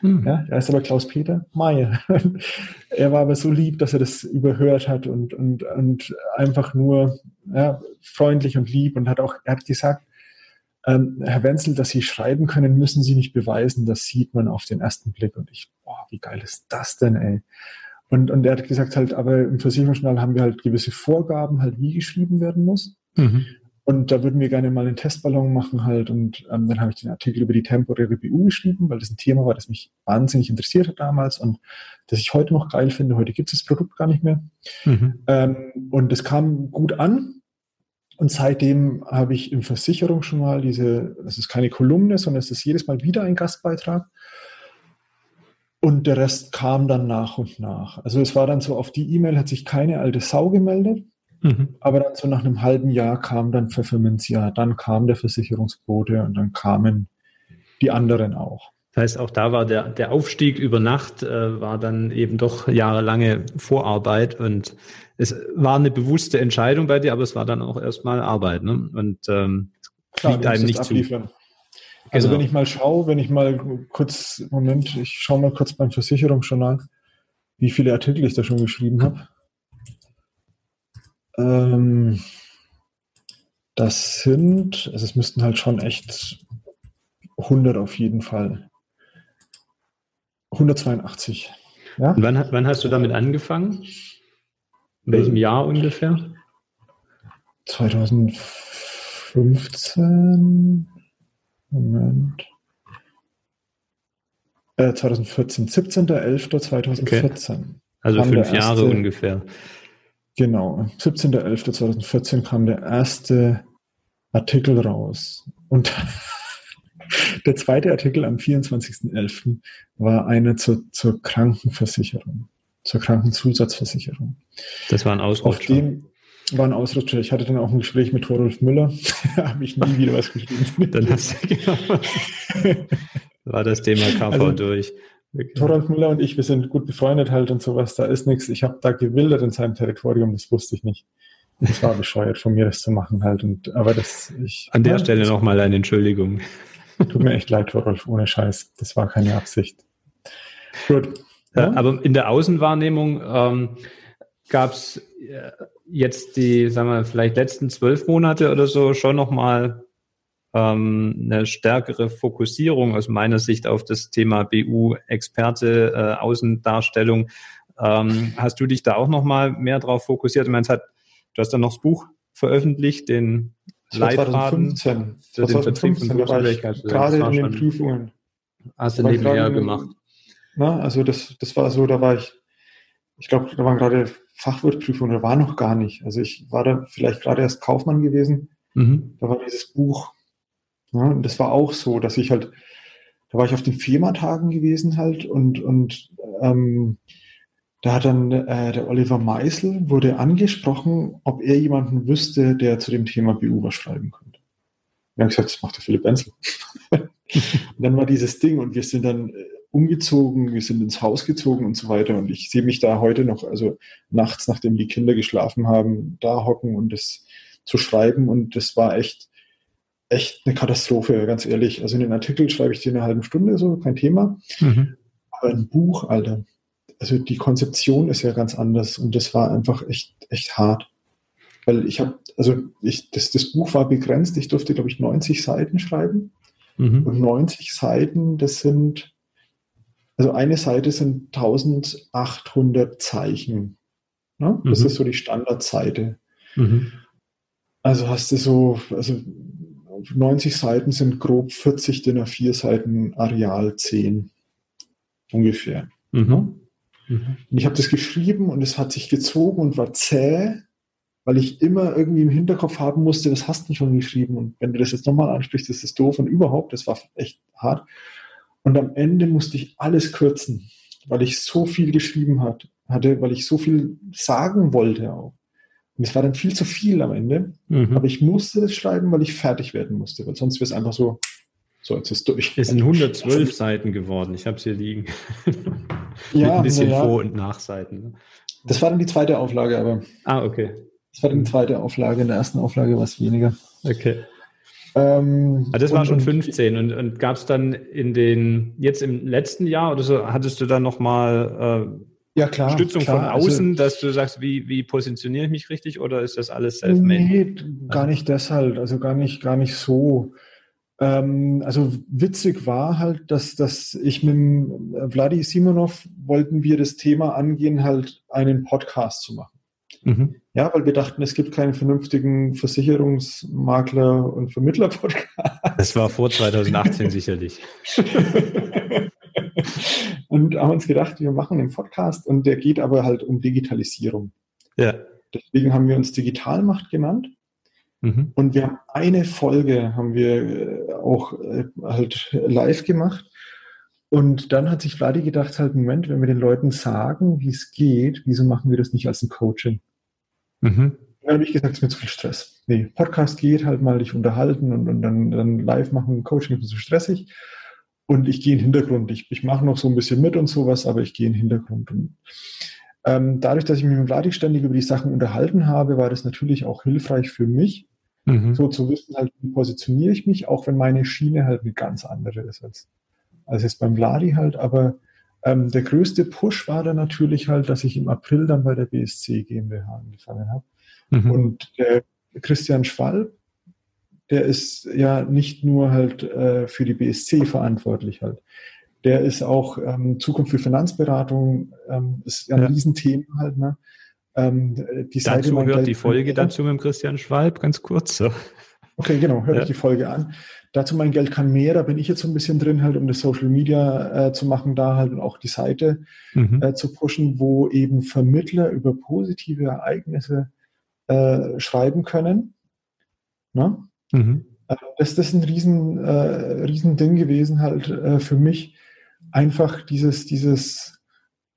Mhm. Ja, er ist aber Klaus-Peter Meyer. er war aber so lieb, dass er das überhört hat und, und, und einfach nur ja, freundlich und lieb und hat auch, er hat gesagt, ähm, Herr Wenzel, dass Sie schreiben können, müssen Sie nicht beweisen. Das sieht man auf den ersten Blick. Und ich, boah, wie geil ist das denn, ey? Und, und er hat gesagt halt, aber im Versicherungsjournal haben wir halt gewisse Vorgaben, halt wie geschrieben werden muss. Mhm. Und da würden wir gerne mal einen Testballon machen halt. Und ähm, dann habe ich den Artikel über die temporäre BU geschrieben, weil das ein Thema war, das mich wahnsinnig interessiert hat damals und das ich heute noch geil finde. Heute gibt es das Produkt gar nicht mehr. Mhm. Ähm, und das kam gut an. Und seitdem habe ich im Versicherungsjournal diese, das ist keine Kolumne, sondern es ist jedes Mal wieder ein Gastbeitrag. Und der Rest kam dann nach und nach. Also es war dann so, auf die E-Mail hat sich keine alte Sau gemeldet, mhm. aber dann so nach einem halben Jahr kam dann Pfefferminz, ja, dann kam der Versicherungsbote und dann kamen die anderen auch. Das heißt, auch da war der, der Aufstieg über Nacht, äh, war dann eben doch jahrelange Vorarbeit und es war eine bewusste Entscheidung bei dir, aber es war dann auch erstmal Arbeit. Ne? Und ähm, Klar, liegt einem nicht abliefern. zu. Also genau. wenn ich mal schaue, wenn ich mal kurz, Moment, ich schaue mal kurz beim Versicherungsjournal, wie viele Artikel ich da schon geschrieben habe. Ähm, das sind, also es müssten halt schon echt 100 auf jeden Fall. 182. Ja? Und wann, wann hast du damit angefangen? In welchem Jahr ungefähr? 2015. Moment. Äh, 2014. 17.11.2014. Okay. Also fünf Jahre erste, ungefähr. Genau. 17.11.2014 kam der erste Artikel raus. Und der zweite Artikel am 24.11. war einer zur, zur Krankenversicherung, zur Krankenzusatzversicherung. Das war ein Ausrutscher. Auf dem war ein Ausrutscher. Ich hatte dann auch ein Gespräch mit Thorolf Müller. da habe ich nie wieder was geschrieben. dann hast du genau. war das Thema KV also, durch. Thorolf Müller und ich, wir sind gut befreundet halt und sowas. Da ist nichts. Ich habe da gewildert in seinem Territorium, das wusste ich nicht. Das war bescheuert von mir, das zu machen halt. Und, aber das, ich. An der ja, Stelle nochmal eine Entschuldigung. Tut mir echt leid, Rolf, ohne Scheiß. Das war keine Absicht. Gut. Ja? aber in der Außenwahrnehmung ähm, gab es äh, jetzt die, sagen wir, vielleicht letzten zwölf Monate oder so schon nochmal ähm, eine stärkere Fokussierung aus meiner Sicht auf das Thema BU-Experte, äh, Außendarstellung. Ähm, hast du dich da auch nochmal mehr drauf fokussiert? Ich meine, hat, du hast dann noch das Buch veröffentlicht, den Leitfaden 2015. für 2015, den Betrieb von Gerade in den Prüfungen. Hast du nebenher gemacht? Na, also das, das war so, da war ich, ich glaube, da waren gerade Fachwirtprüfungen, da war noch gar nicht. Also ich war da vielleicht gerade erst Kaufmann gewesen. Mhm. Da war dieses Buch. Ja, und das war auch so, dass ich halt, da war ich auf den FEMA-Tagen gewesen halt und, und ähm, da hat dann äh, der Oliver Meisel wurde angesprochen, ob er jemanden wüsste, der zu dem Thema BU was schreiben könnte. Wir haben gesagt, das macht der Philipp Benzel. und dann war dieses Ding und wir sind dann äh, umgezogen, wir sind ins Haus gezogen und so weiter. Und ich sehe mich da heute noch, also nachts, nachdem die Kinder geschlafen haben, da hocken und das zu schreiben. Und das war echt, echt eine Katastrophe, ganz ehrlich. Also in den Artikel schreibe ich dir eine halbe Stunde, so kein Thema. Mhm. Aber ein Buch, Alter, also die Konzeption ist ja ganz anders und das war einfach echt, echt hart. Weil ich habe, also ich, das, das Buch war begrenzt, ich durfte, glaube ich, 90 Seiten schreiben. Mhm. Und 90 Seiten, das sind, also eine Seite sind 1800 Zeichen. Ne? Das mhm. ist so die Standardseite. Mhm. Also hast du so, also 90 Seiten sind grob 40 DIN A4 Seiten Areal 10 ungefähr. Mhm. Mhm. Und ich habe das geschrieben und es hat sich gezogen und war zäh, weil ich immer irgendwie im Hinterkopf haben musste, das hast du schon geschrieben. Und wenn du das jetzt nochmal ansprichst, das ist doof und überhaupt, das war echt hart. Und am Ende musste ich alles kürzen, weil ich so viel geschrieben hat, hatte, weil ich so viel sagen wollte auch. Und es war dann viel zu viel am Ende. Mhm. Aber ich musste das schreiben, weil ich fertig werden musste, weil sonst wäre es einfach so, so, jetzt ist durch. Es sind 112 Seiten geworden. Ich habe es hier liegen. ja, Mit ein bisschen ja. Vor- und Nachseiten. Ne? Das war dann die zweite Auflage, aber. Ah, okay. Das war dann die zweite Auflage. In der ersten Auflage war es weniger. Okay. Ähm, also das war schon 15 und, und gab es dann in den, jetzt im letzten Jahr oder so, hattest du dann nochmal äh, ja, klar, Stützung klar. von also außen, also, dass du sagst, wie, wie positioniere ich mich richtig oder ist das alles self-made? Nee, gar nicht deshalb, also gar nicht, gar nicht so. Ähm, also witzig war halt, dass, dass ich mit Vladi Simonov wollten wir das Thema angehen, halt einen Podcast zu machen. Mhm. Ja, weil wir dachten, es gibt keinen vernünftigen Versicherungsmakler und Vermittler-Podcast. Das war vor 2018 sicherlich. und haben uns gedacht, wir machen einen Podcast und der geht aber halt um Digitalisierung. Ja. Deswegen haben wir uns Digitalmacht genannt. Mhm. Und wir haben eine Folge, haben wir äh, auch äh, halt live gemacht. Und dann hat sich Vladi gedacht, halt, Moment, wenn wir den Leuten sagen, wie es geht, wieso machen wir das nicht als ein Coaching? Mhm. Dann habe ich gesagt, es ist mir zu viel Stress. Nee, Podcast geht halt mal dich unterhalten und, und dann, dann live machen, Coaching ist mir zu stressig. Und ich gehe in den Hintergrund. Ich, ich mache noch so ein bisschen mit und sowas, aber ich gehe in den Hintergrund. Und, ähm, dadurch, dass ich mich mit Vladi ständig über die Sachen unterhalten habe, war das natürlich auch hilfreich für mich, Mhm. So zu wissen halt, wie positioniere ich mich, auch wenn meine Schiene halt eine ganz andere ist als, als jetzt beim Vladi halt. Aber ähm, der größte Push war dann natürlich halt, dass ich im April dann bei der BSC GmbH angefangen habe. Mhm. Und der Christian Schwalb, der ist ja nicht nur halt äh, für die BSC verantwortlich halt. Der ist auch ähm, Zukunft für Finanzberatung, ähm, ist ja ein ja. Riesenthema halt, ne? Ähm, die Seite dazu hört die Folge dazu mit Christian Schwalb, ganz kurz. So. Okay, genau, hört ja. euch die Folge an. Dazu mein Geld kann mehr, da bin ich jetzt so ein bisschen drin, halt, um das Social Media äh, zu machen, da halt und auch die Seite mhm. äh, zu pushen, wo eben Vermittler über positive Ereignisse äh, schreiben können. Ne? Mhm. Äh, das, das ist ein riesen, äh, riesen Ding gewesen, halt äh, für mich. Einfach dieses, dieses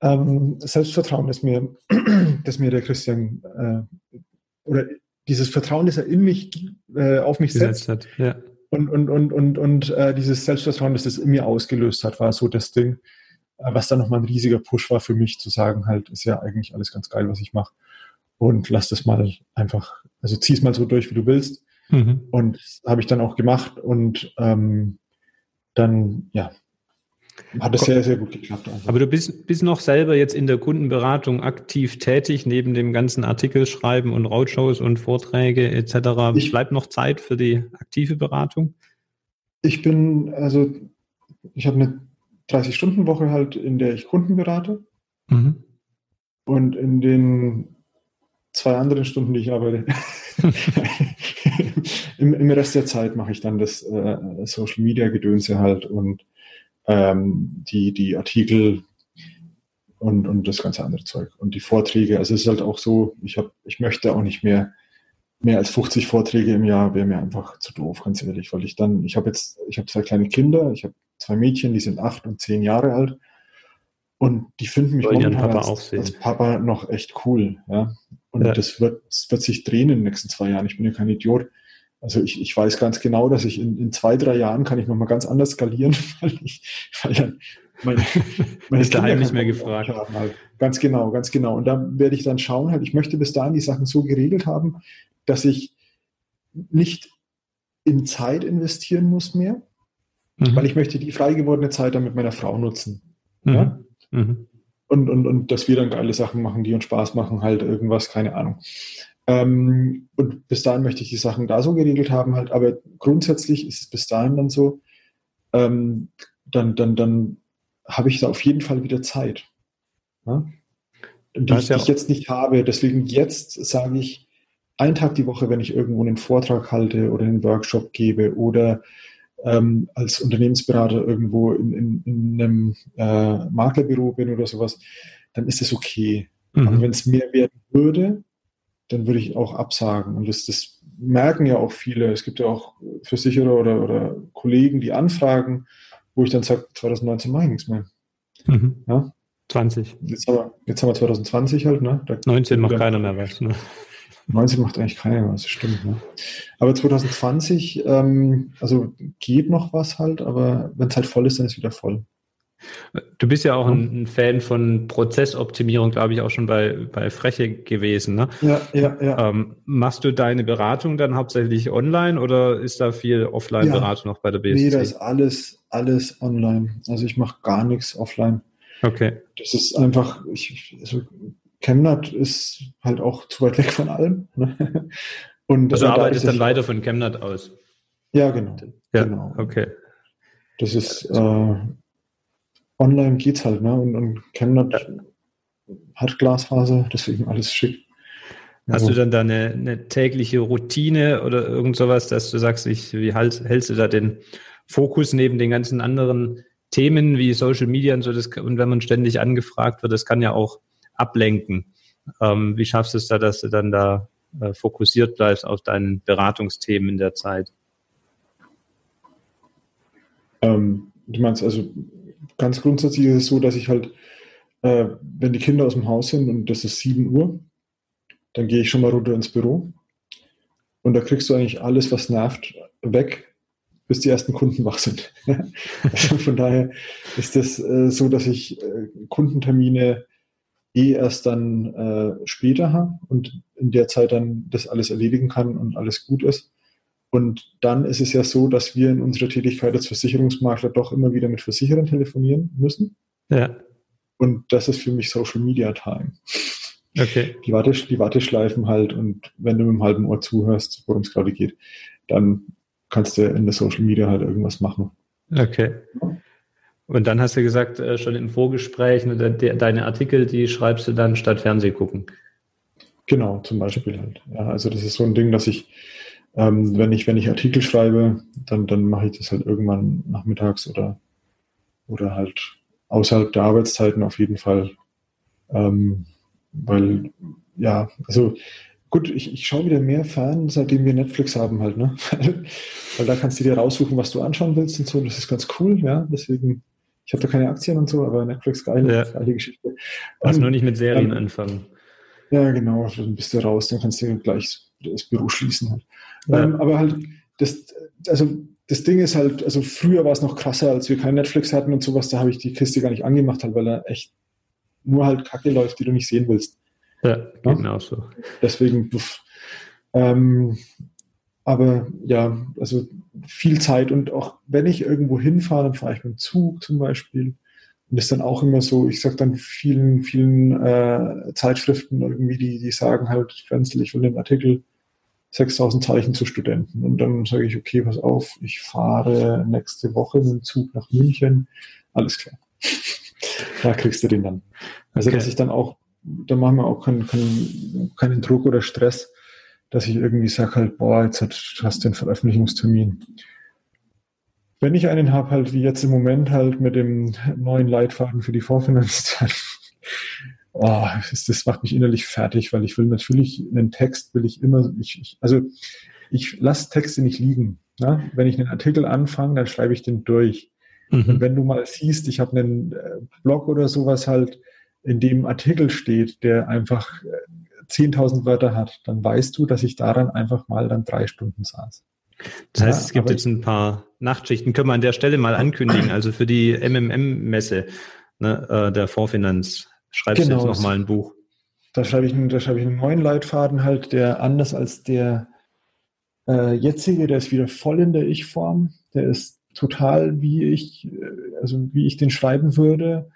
ähm, Selbstvertrauen, das mir, das mir der Christian äh, oder dieses Vertrauen, das er in mich, äh, auf mich setzt. Hat, ja. Und, und, und, und, und äh, dieses Selbstvertrauen, das das in mir ausgelöst hat, war so das Ding, äh, was dann nochmal ein riesiger Push war für mich, zu sagen, halt, ist ja eigentlich alles ganz geil, was ich mache. Und lass das mal einfach, also zieh's mal so durch, wie du willst. Mhm. Und habe ich dann auch gemacht und ähm, dann, ja, hat es sehr, sehr gut geklappt. Also. Aber du bist, bist noch selber jetzt in der Kundenberatung aktiv tätig, neben dem ganzen Artikelschreiben und Roadshows und Vorträge etc. Ich, Bleibt noch Zeit für die aktive Beratung? Ich bin, also ich habe eine 30-Stunden-Woche halt, in der ich Kunden berate. Mhm. Und in den zwei anderen Stunden, die ich arbeite, Im, Im, Rest der Zeit mache ich dann das äh, Social Media Gedönse halt und ähm, die, die Artikel und, und das ganze andere Zeug und die Vorträge. Also es ist halt auch so, ich, hab, ich möchte auch nicht mehr mehr als 50 Vorträge im Jahr wäre mir einfach zu doof, ganz ehrlich, weil ich dann, ich habe jetzt, ich habe zwei kleine Kinder, ich habe zwei Mädchen, die sind acht und zehn Jahre alt und die finden mich momentan Papa als, als, Papa noch echt cool, ja. Und ja. das wird, das wird sich drehen in den nächsten zwei Jahren. Ich bin ja kein Idiot. Also ich, ich weiß ganz genau, dass ich in, in zwei, drei Jahren kann ich nochmal ganz anders skalieren, weil ich, weil dann meine, meine ist daheim nicht mehr gefragt. Haben halt. Ganz genau, ganz genau. Und da werde ich dann schauen, halt, ich möchte bis dahin die Sachen so geregelt haben, dass ich nicht in Zeit investieren muss mehr, mhm. weil ich möchte die frei gewordene Zeit dann mit meiner Frau nutzen. Mhm. Ja? Mhm. Und, und, und dass wir dann geile Sachen machen, die uns Spaß machen, halt irgendwas, keine Ahnung. Ähm, und bis dahin möchte ich die Sachen da so geregelt haben, halt, aber grundsätzlich ist es bis dahin dann so, ähm, dann, dann, dann habe ich da auf jeden Fall wieder Zeit. Ja? Die, ich, die ich jetzt nicht habe. Deswegen jetzt sage ich, einen Tag die Woche, wenn ich irgendwo einen Vortrag halte oder einen Workshop gebe oder ähm, als Unternehmensberater irgendwo in, in, in einem äh, Maklerbüro bin oder sowas, dann ist es okay. Mhm. Aber wenn es mehr werden würde, dann würde ich auch absagen. Und das, das merken ja auch viele. Es gibt ja auch Versicherer oder, oder Kollegen, die anfragen, wo ich dann sage, 2019 mache ich nichts mehr. Mhm. Ja? 20. Jetzt haben, wir, jetzt haben wir 2020 halt, ne? Da 19 macht keiner mehr was, ne? 19 macht eigentlich keiner was, das stimmt. Ne? Aber 2020, ähm, also geht noch was halt, aber wenn es halt voll ist, dann ist es wieder voll. Du bist ja auch ein, ein Fan von Prozessoptimierung, glaube ich, auch schon bei, bei Freche gewesen. Ne? Ja, ja, ja. Ähm, machst du deine Beratung dann hauptsächlich online oder ist da viel Offline-Beratung ja. noch bei der BSC? Nee, da ist alles, alles online. Also ich mache gar nichts offline. Okay. Das ist einfach, ich, also Chemnat ist halt auch zu weit weg von allem. Ne? Und also arbeitest dann weiter von Chemnat aus? Ja, genau. Ja, genau. okay. Das ist, äh, online geht's halt, ne? Und, und Chemnat ja. hat Glasfaser, deswegen alles schick. Hast du dann da eine, eine, tägliche Routine oder irgend sowas, dass du sagst, ich, wie halt, hältst du da den Fokus neben den ganzen anderen Themen wie Social Media und so, das, und wenn man ständig angefragt wird, das kann ja auch ablenken. Ähm, wie schaffst du es da, dass du dann da äh, fokussiert bleibst auf deinen Beratungsthemen in der Zeit? Ähm, du meinst also ganz grundsätzlich ist es so, dass ich halt, äh, wenn die Kinder aus dem Haus sind und das ist 7 Uhr, dann gehe ich schon mal runter ins Büro und da kriegst du eigentlich alles, was nervt, weg, bis die ersten Kunden wach sind. also von daher ist das äh, so, dass ich äh, Kundentermine eh erst dann äh, später habe und in der Zeit dann das alles erledigen kann und alles gut ist. Und dann ist es ja so, dass wir in unserer Tätigkeit als Versicherungsmakler doch immer wieder mit Versicherern telefonieren müssen. Ja. Und das ist für mich Social Media Time. Okay. Die, Wartesch die Warteschleifen halt und wenn du mit einem halben Ohr zuhörst, worum es gerade geht, dann kannst du in der Social Media halt irgendwas machen. Okay. Und dann hast du gesagt, äh, schon in Vorgesprächen, deine Artikel, die schreibst du dann statt Fernseh gucken. Genau, zum Beispiel halt. Ja, also das ist so ein Ding, dass ich, ähm, wenn ich, wenn ich Artikel schreibe, dann, dann mache ich das halt irgendwann nachmittags oder, oder halt außerhalb der Arbeitszeiten auf jeden Fall. Ähm, weil, ja, also gut, ich, ich schaue wieder mehr fern, seitdem wir Netflix haben halt, ne? weil da kannst du dir raussuchen, was du anschauen willst und so. Das ist ganz cool, ja. Deswegen ich habe da keine Aktien und so, aber Netflix geile, ja. geile Geschichte. Lass nur nicht mit Serien ähm, anfangen. Ja, genau, dann bist du raus, dann kannst du gleich das Büro schließen halt. Ja. Ähm, aber halt, das, also das Ding ist halt, also früher war es noch krasser, als wir kein Netflix hatten und sowas, da habe ich die Kiste gar nicht angemacht, halt, weil er echt nur halt Kacke läuft, die du nicht sehen willst. Ja, genau so. Deswegen, ähm, aber ja, also viel Zeit und auch wenn ich irgendwo hinfahre, dann fahre ich mit dem Zug zum Beispiel. Und das ist dann auch immer so, ich sage dann vielen, vielen äh, Zeitschriften irgendwie, die, die sagen halt, Frenzel, ich will den Artikel 6000 Zeichen zu Studenten. Und dann sage ich, okay, pass auf, ich fahre nächste Woche mit dem Zug nach München. Alles klar. da kriegst du den dann. Also, okay. dass ich dann auch, da machen wir auch keinen, keinen, keinen Druck oder Stress, dass ich irgendwie sage halt, boah, jetzt hast du einen Veröffentlichungstermin. Wenn ich einen habe, halt wie jetzt im Moment halt mit dem neuen Leitfaden für die Vorfinanz, dann oh, das macht mich innerlich fertig, weil ich will natürlich einen Text, will ich immer, ich, ich also ich lasse Texte nicht liegen. Ne? Wenn ich einen Artikel anfange, dann schreibe ich den durch. Mhm. Und wenn du mal siehst, ich habe einen äh, Blog oder sowas halt, in dem Artikel steht, der einfach äh, 10.000 Wörter hat, dann weißt du, dass ich daran einfach mal dann drei Stunden saß. Das heißt, ja, es gibt jetzt ein paar Nachtschichten, können wir an der Stelle mal ankündigen. Also für die MMM-Messe ne, äh, der Vorfinanz schreibst genau, du jetzt nochmal ein Buch. Da schreibe ich, da schreibe ich einen neuen Leitfaden halt, der anders als der äh, jetzige, der ist wieder voll in der Ich-Form. Der ist total, wie ich, äh, also wie ich den schreiben würde.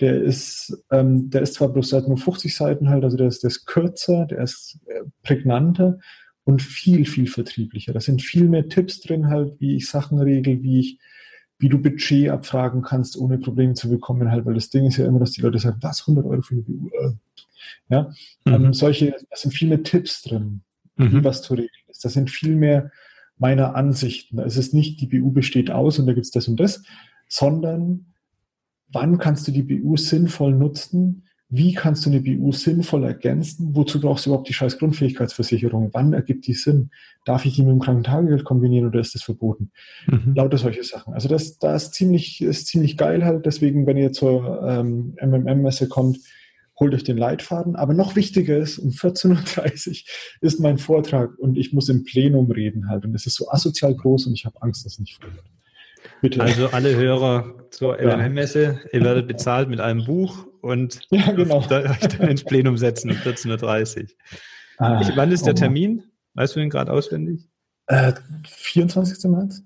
Der ist, ähm, der ist zwar bloß seit nur 50 Seiten halt, also der ist, der ist kürzer, der ist äh, prägnanter und viel, viel vertrieblicher. Da sind viel mehr Tipps drin halt, wie ich Sachen regel, wie ich, wie du Budget abfragen kannst, ohne Probleme zu bekommen halt, weil das Ding ist ja immer, dass die Leute sagen, was, 100 Euro für eine BU? Äh. Ja, mhm. ähm, solche, da sind viel mehr Tipps drin, mhm. wie was zu regeln ist. Das sind viel mehr meiner Ansichten. Es ist nicht, die BU besteht aus und da gibt es das und das, sondern wann kannst du die BU sinnvoll nutzen? Wie kannst du eine BU sinnvoll ergänzen? Wozu brauchst du überhaupt die scheiß Grundfähigkeitsversicherung? Wann ergibt die Sinn? Darf ich die mit dem Krankentagegeld kombinieren oder ist das verboten? Mhm. Lauter solche Sachen. Also das, das ist ziemlich, ist ziemlich geil halt. Deswegen, wenn ihr zur ähm, MMM-Messe kommt, holt euch den Leitfaden. Aber noch wichtiger ist, um 14.30 Uhr ist mein Vortrag und ich muss im Plenum reden halt. Und es ist so asozial groß und ich habe Angst, dass es nicht wird. Bitte. Also alle Hörer zur LMM-Messe, ihr werdet bezahlt mit einem Buch und ja, genau. euch dann ins Plenum setzen um 14.30 Uhr. Ah, ich, wann ist der oh Termin? Weißt du den gerade auswendig? Äh, 24. März?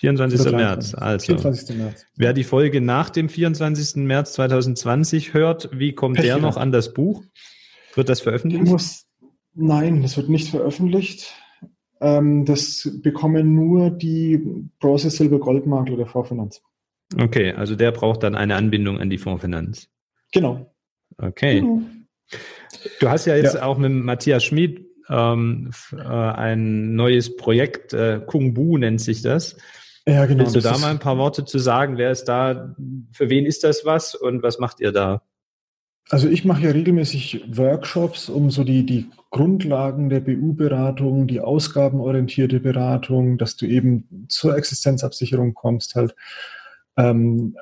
24. März. Also, 24. März. wer die Folge nach dem 24. März 2020 hört, wie kommt Pech, der noch an das Buch? Wird das veröffentlicht? Muss, nein, das wird nicht veröffentlicht. Ähm, das bekommen nur die Bronze, Silber, Goldmakler der Fondsfinanz. Okay, also der braucht dann eine Anbindung an die Fondsfinanz. Genau. Okay. Genau. Du hast ja jetzt ja. auch mit Matthias Schmid ähm, äh, ein neues Projekt, äh, Kung Bu nennt sich das. Ja, genau. Willst du da mal ein paar Worte zu sagen? Wer ist da? Für wen ist das was und was macht ihr da? Also ich mache ja regelmäßig Workshops, um so die, die Grundlagen der BU-Beratung, die ausgabenorientierte Beratung, dass du eben zur Existenzabsicherung kommst halt. Ähm,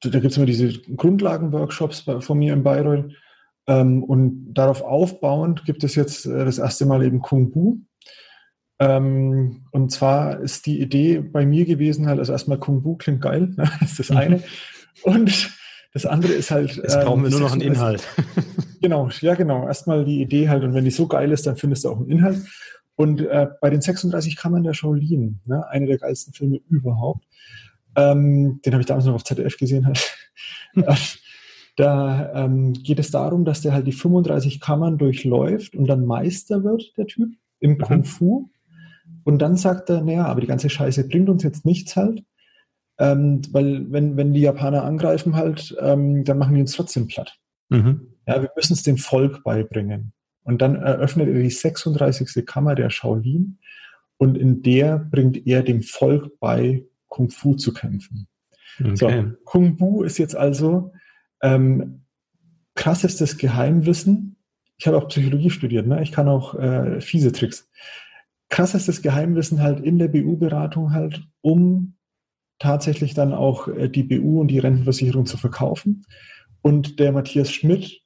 da gibt es immer diese Grundlagen-Workshops von mir in Bayreuth. Ähm, und darauf aufbauend gibt es jetzt äh, das erste Mal eben Kung Bu. Ähm, und zwar ist die Idee bei mir gewesen, halt, also erstmal Kung Bu klingt geil, das ist das eine. Und das andere ist halt. Jetzt brauchen wir ähm, nur noch einen Inhalt. genau, ja, genau. Erstmal die Idee halt, und wenn die so geil ist, dann findest du auch einen Inhalt. Und äh, bei den 36 Kammern der Shaolin, ne, eine der geilsten Filme überhaupt, ähm, den habe ich damals noch auf ZDF gesehen. Halt. da ähm, geht es darum, dass der halt die 35 Kammern durchläuft und dann Meister wird, der Typ, im mhm. Kung Fu. Und dann sagt er, naja, aber die ganze Scheiße bringt uns jetzt nichts halt. Ähm, weil wenn, wenn die Japaner angreifen halt, ähm, dann machen die uns trotzdem platt. Mhm. Ja, wir müssen es dem Volk beibringen. Und dann eröffnet er die 36. Kammer der Shaolin und in der bringt er dem Volk bei, Kung Fu zu kämpfen. Okay. So, Kung Fu ist jetzt also ähm, krassestes Geheimwissen. Ich habe auch Psychologie studiert, ne? ich kann auch äh, fiese Tricks. Krassestes Geheimwissen halt in der BU-Beratung halt, um tatsächlich dann auch äh, die BU und die Rentenversicherung zu verkaufen. Und der Matthias Schmidt,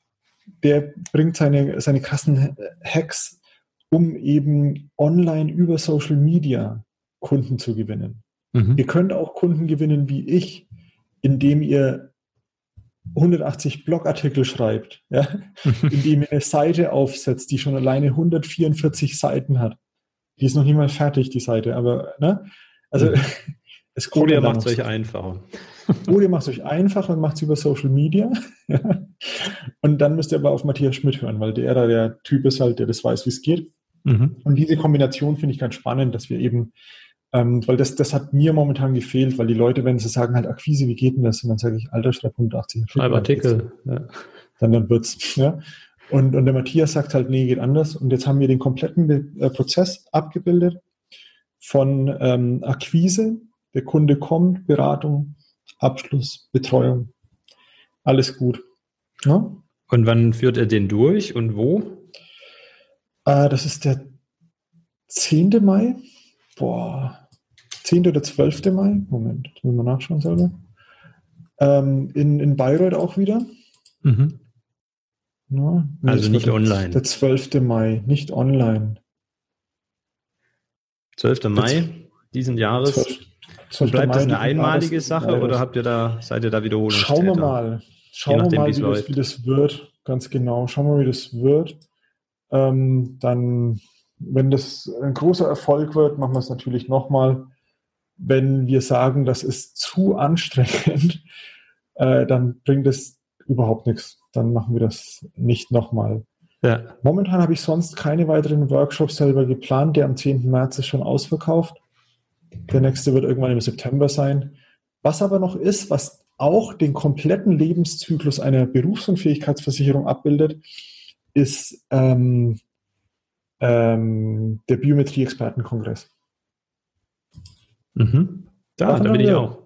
der bringt seine, seine krassen Hacks, um eben online über Social Media Kunden zu gewinnen. Mhm. Ihr könnt auch Kunden gewinnen wie ich, indem ihr 180 Blogartikel schreibt, ja, indem ihr eine Seite aufsetzt, die schon alleine 144 Seiten hat. Die ist noch nicht mal fertig, die Seite, aber ne? Also mhm. Es Oder ihr macht es euch einfacher. Oder ihr macht es euch einfacher und macht es über Social Media. und dann müsst ihr aber auf Matthias Schmidt hören, weil der da der Typ ist halt, der das weiß, wie es geht. Mhm. Und diese Kombination finde ich ganz spannend, dass wir eben, ähm, weil das, das hat mir momentan gefehlt, weil die Leute, wenn sie sagen halt Akquise, wie geht denn das? Und dann sage ich, Alter, schreib 180 Schreib Artikel. Ja. Dann, dann wird's. Ja. Und, und der Matthias sagt halt, nee, geht anders. Und jetzt haben wir den kompletten äh, Prozess abgebildet von ähm, Akquise der Kunde kommt, Beratung, Abschluss, Betreuung. Alles gut. Ja? Und wann führt er den durch und wo? Äh, das ist der 10. Mai. Boah, 10. oder 12. Mai. Moment, das müssen wir nachschauen selber. Ähm, in, in Bayreuth auch wieder. Mhm. Nee, also nicht online. Der 12. Mai, nicht online. 12. Mai diesen Jahres. 12. Und bleibt das eine einmalige Sache oder habt ihr da, seid ihr da Wiederholungen? Schauen wir mal. Schauen nachdem, wir mal, wie das, wie das, wird. Ganz genau. Schauen wir mal, wie das wird. Ähm, dann, wenn das ein großer Erfolg wird, machen wir es natürlich nochmal. Wenn wir sagen, das ist zu anstrengend, äh, dann bringt es überhaupt nichts. Dann machen wir das nicht nochmal. Ja. Momentan habe ich sonst keine weiteren Workshops selber geplant. Der am 10. März ist schon ausverkauft. Der nächste wird irgendwann im September sein. Was aber noch ist, was auch den kompletten Lebenszyklus einer Berufsunfähigkeitsversicherung abbildet, ist ähm, ähm, der Biometrie-Expertenkongress. Mhm. Da, da bin ich auch.